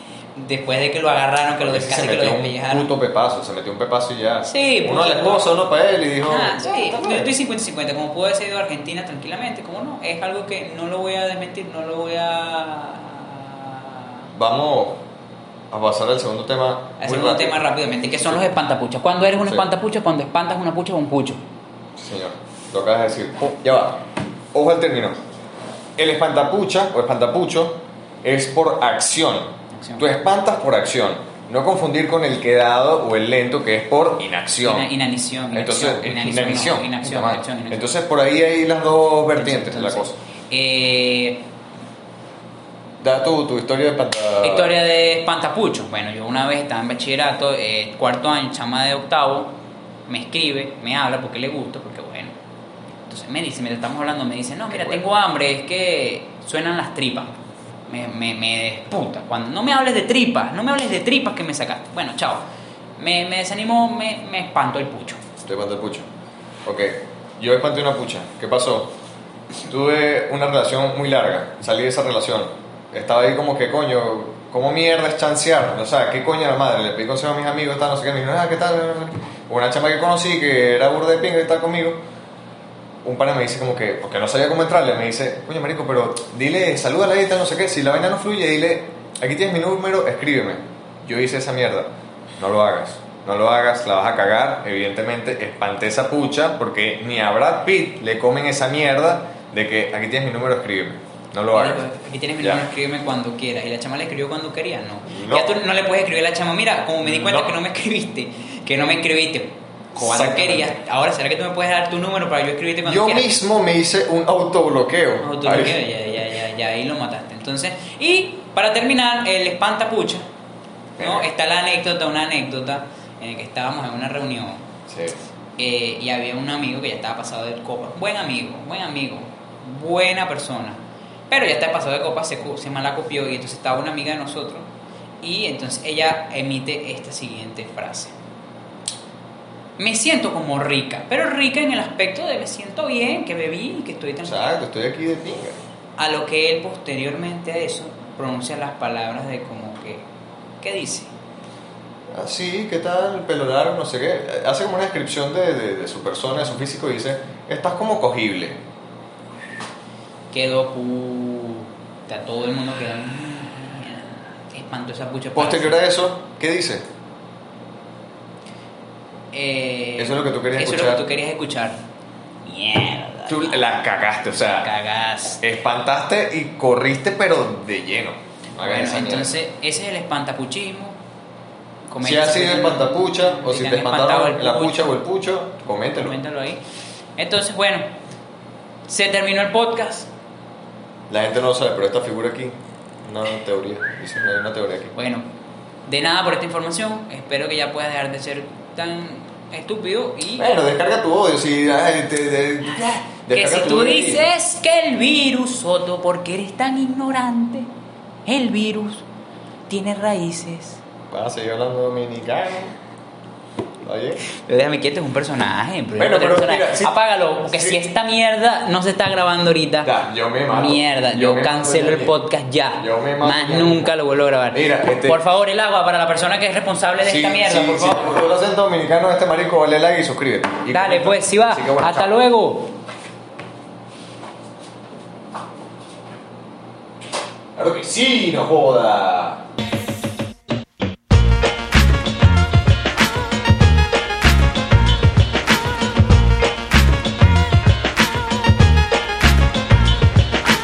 [LAUGHS] después de que lo agarraron, que lo Ese casi se que lo metió un puto pepazo, se metió un pepazo y ya. Sí, uno pues, a la esposa, uno para él y dijo. Sí, "Ah, yo estoy 50-50, como pudo haber ido a Argentina tranquilamente, como no, es algo que no lo voy a desmentir, no lo voy a... Vamos a pasar al segundo tema. Hacer un rápido. tema rápidamente, que son los espantapuchas. ¿Cuándo eres un Sí. espantapucha? Cuando espantas una pucha o un pucho. Señor, lo acabas de decir. Oh, ya va. Ojo al término. El espantapucha o espantapucho es por acción. Acción. Tú espantas por acción. No confundir con el quedado o el lento que es por inacción. Ina- inanición, Entonces, inacción, inanición, inanición. no, inacción, Puta madre. inacción, inacción. Entonces, por ahí hay las dos vertientes de la Entonces, cosa. eh, Da tu, tu historia de espanta... Historia de espantapucho. Bueno, yo una vez estaba en bachillerato, eh, cuarto año, chama de octavo, me escribe, me habla porque le gusta, porque bueno. Entonces me dice, mientras estamos hablando, me dice, no, mira, bueno. tengo hambre, es que suenan las tripas. Me, me, me desputa. Cuando no me hables de tripas, no me hables de tripas que me sacaste. Bueno, chao. Me, me desanimó, me, me espanto el pucho. Te espanté el pucho. Ok, yo espanté una pucha. ¿Qué pasó? Tuve una relación muy larga. Salí de esa relación. Estaba ahí como que, coño, ¿cómo mierda es chancear? O sea, ¿qué coño la madre? Le pedí consejo a mis amigos, tal, no sé qué. Me dijeron, ah, ¿qué tal? Una chama que conocí que era burda de pinga y tal conmigo. Un pana me dice como que, porque no sabía cómo entrarle, me dice, oye, marico, pero dile, salúdala ahí, tal, no sé qué. Si la vaina no fluye, dile, aquí tienes mi número, escríbeme. Yo hice esa mierda. No lo hagas. No lo hagas, la vas a cagar. Evidentemente, espanté esa pucha porque ni a Brad Pitt le comen esa mierda de que aquí tienes mi número, escríbeme. No lo hagas. Aquí tienes mi número, escríbeme cuando quieras. Y la chama le escribió cuando quería, no. No. Ya tú no le puedes escribir a la chama, mira, como me di cuenta No. que no me escribiste, que no me escribiste cuando querías. Ahora, ¿será que tú me puedes dar tu número para yo escribirte cuando Yo quieras? mismo me hice un autobloqueo. Autobloqueo, Ahí. ya, ya, ya, ya, ahí lo mataste. Entonces, y para terminar, el espantapucha, ¿no? Eh. Está la anécdota, una anécdota en la que estábamos en una reunión Sí. eh, y había un amigo que ya estaba pasado de copa. Buen amigo, buen amigo, buena persona. Pero ya está pasado de copa, se, se malacopió y entonces estaba una amiga de nosotros y entonces ella emite esta siguiente frase. Me siento como rica, pero rica en el aspecto de me siento bien, que bebí, que estoy tranquila. Exacto, estoy aquí de pinga. A lo que él posteriormente a eso pronuncia las palabras de como que, ¿qué dice? Ah, sí, ¿qué tal? Pelo largo, no sé qué. Hace como una descripción de, de- de su persona, de su físico y dice, estás como cogible. Quedó puta, todo el mundo quedó. "Mierda, Qué espanto esa pucha. Posterior a eso, ¿qué dice? Eh, Eso es lo que tú querías eso es escuchar. lo que tú querías escuchar. Mierda. Tú la cagaste, o sea, Cagás. espantaste y corriste pero de lleno. Bueno, entonces, ese es el espantapuchismo. Si has sido si- espantapucha o si te espantaron el la pucha o el pucho, coméntelo. Coméntalo ahí. Entonces, bueno, se terminó el podcast. La gente no lo sabe, pero esta figura aquí, una teoría, dice hay una teoría aquí. Bueno, de nada por esta información. Espero que ya puedas dejar de ser tan estúpido y Bueno, descarga tu odio, si ay, te, que si tu tú odio y- dices que el virus, Soto, porque eres tan ignorante, el virus tiene raíces. Vas a seguir hablando dominicano. Oye. Déjame quieto, es un personaje. Bueno, pero personaje. mira, si- Apágalo, porque si- si esta mierda no se está grabando ahorita. Ya, yo me mato. Mierda, Yo cancelo el podcast ya. Yo me mato Más ya nunca lo vuelvo a grabar. Mira, este- Por favor, el agua para la persona que es responsable de Sí, esta mierda, por favor. lo haces dominicano este marico, vale like y suscríbete. Y Dale, comenta. pues, si va. Bueno, Hasta chao. luego. Claro que sí, no joda.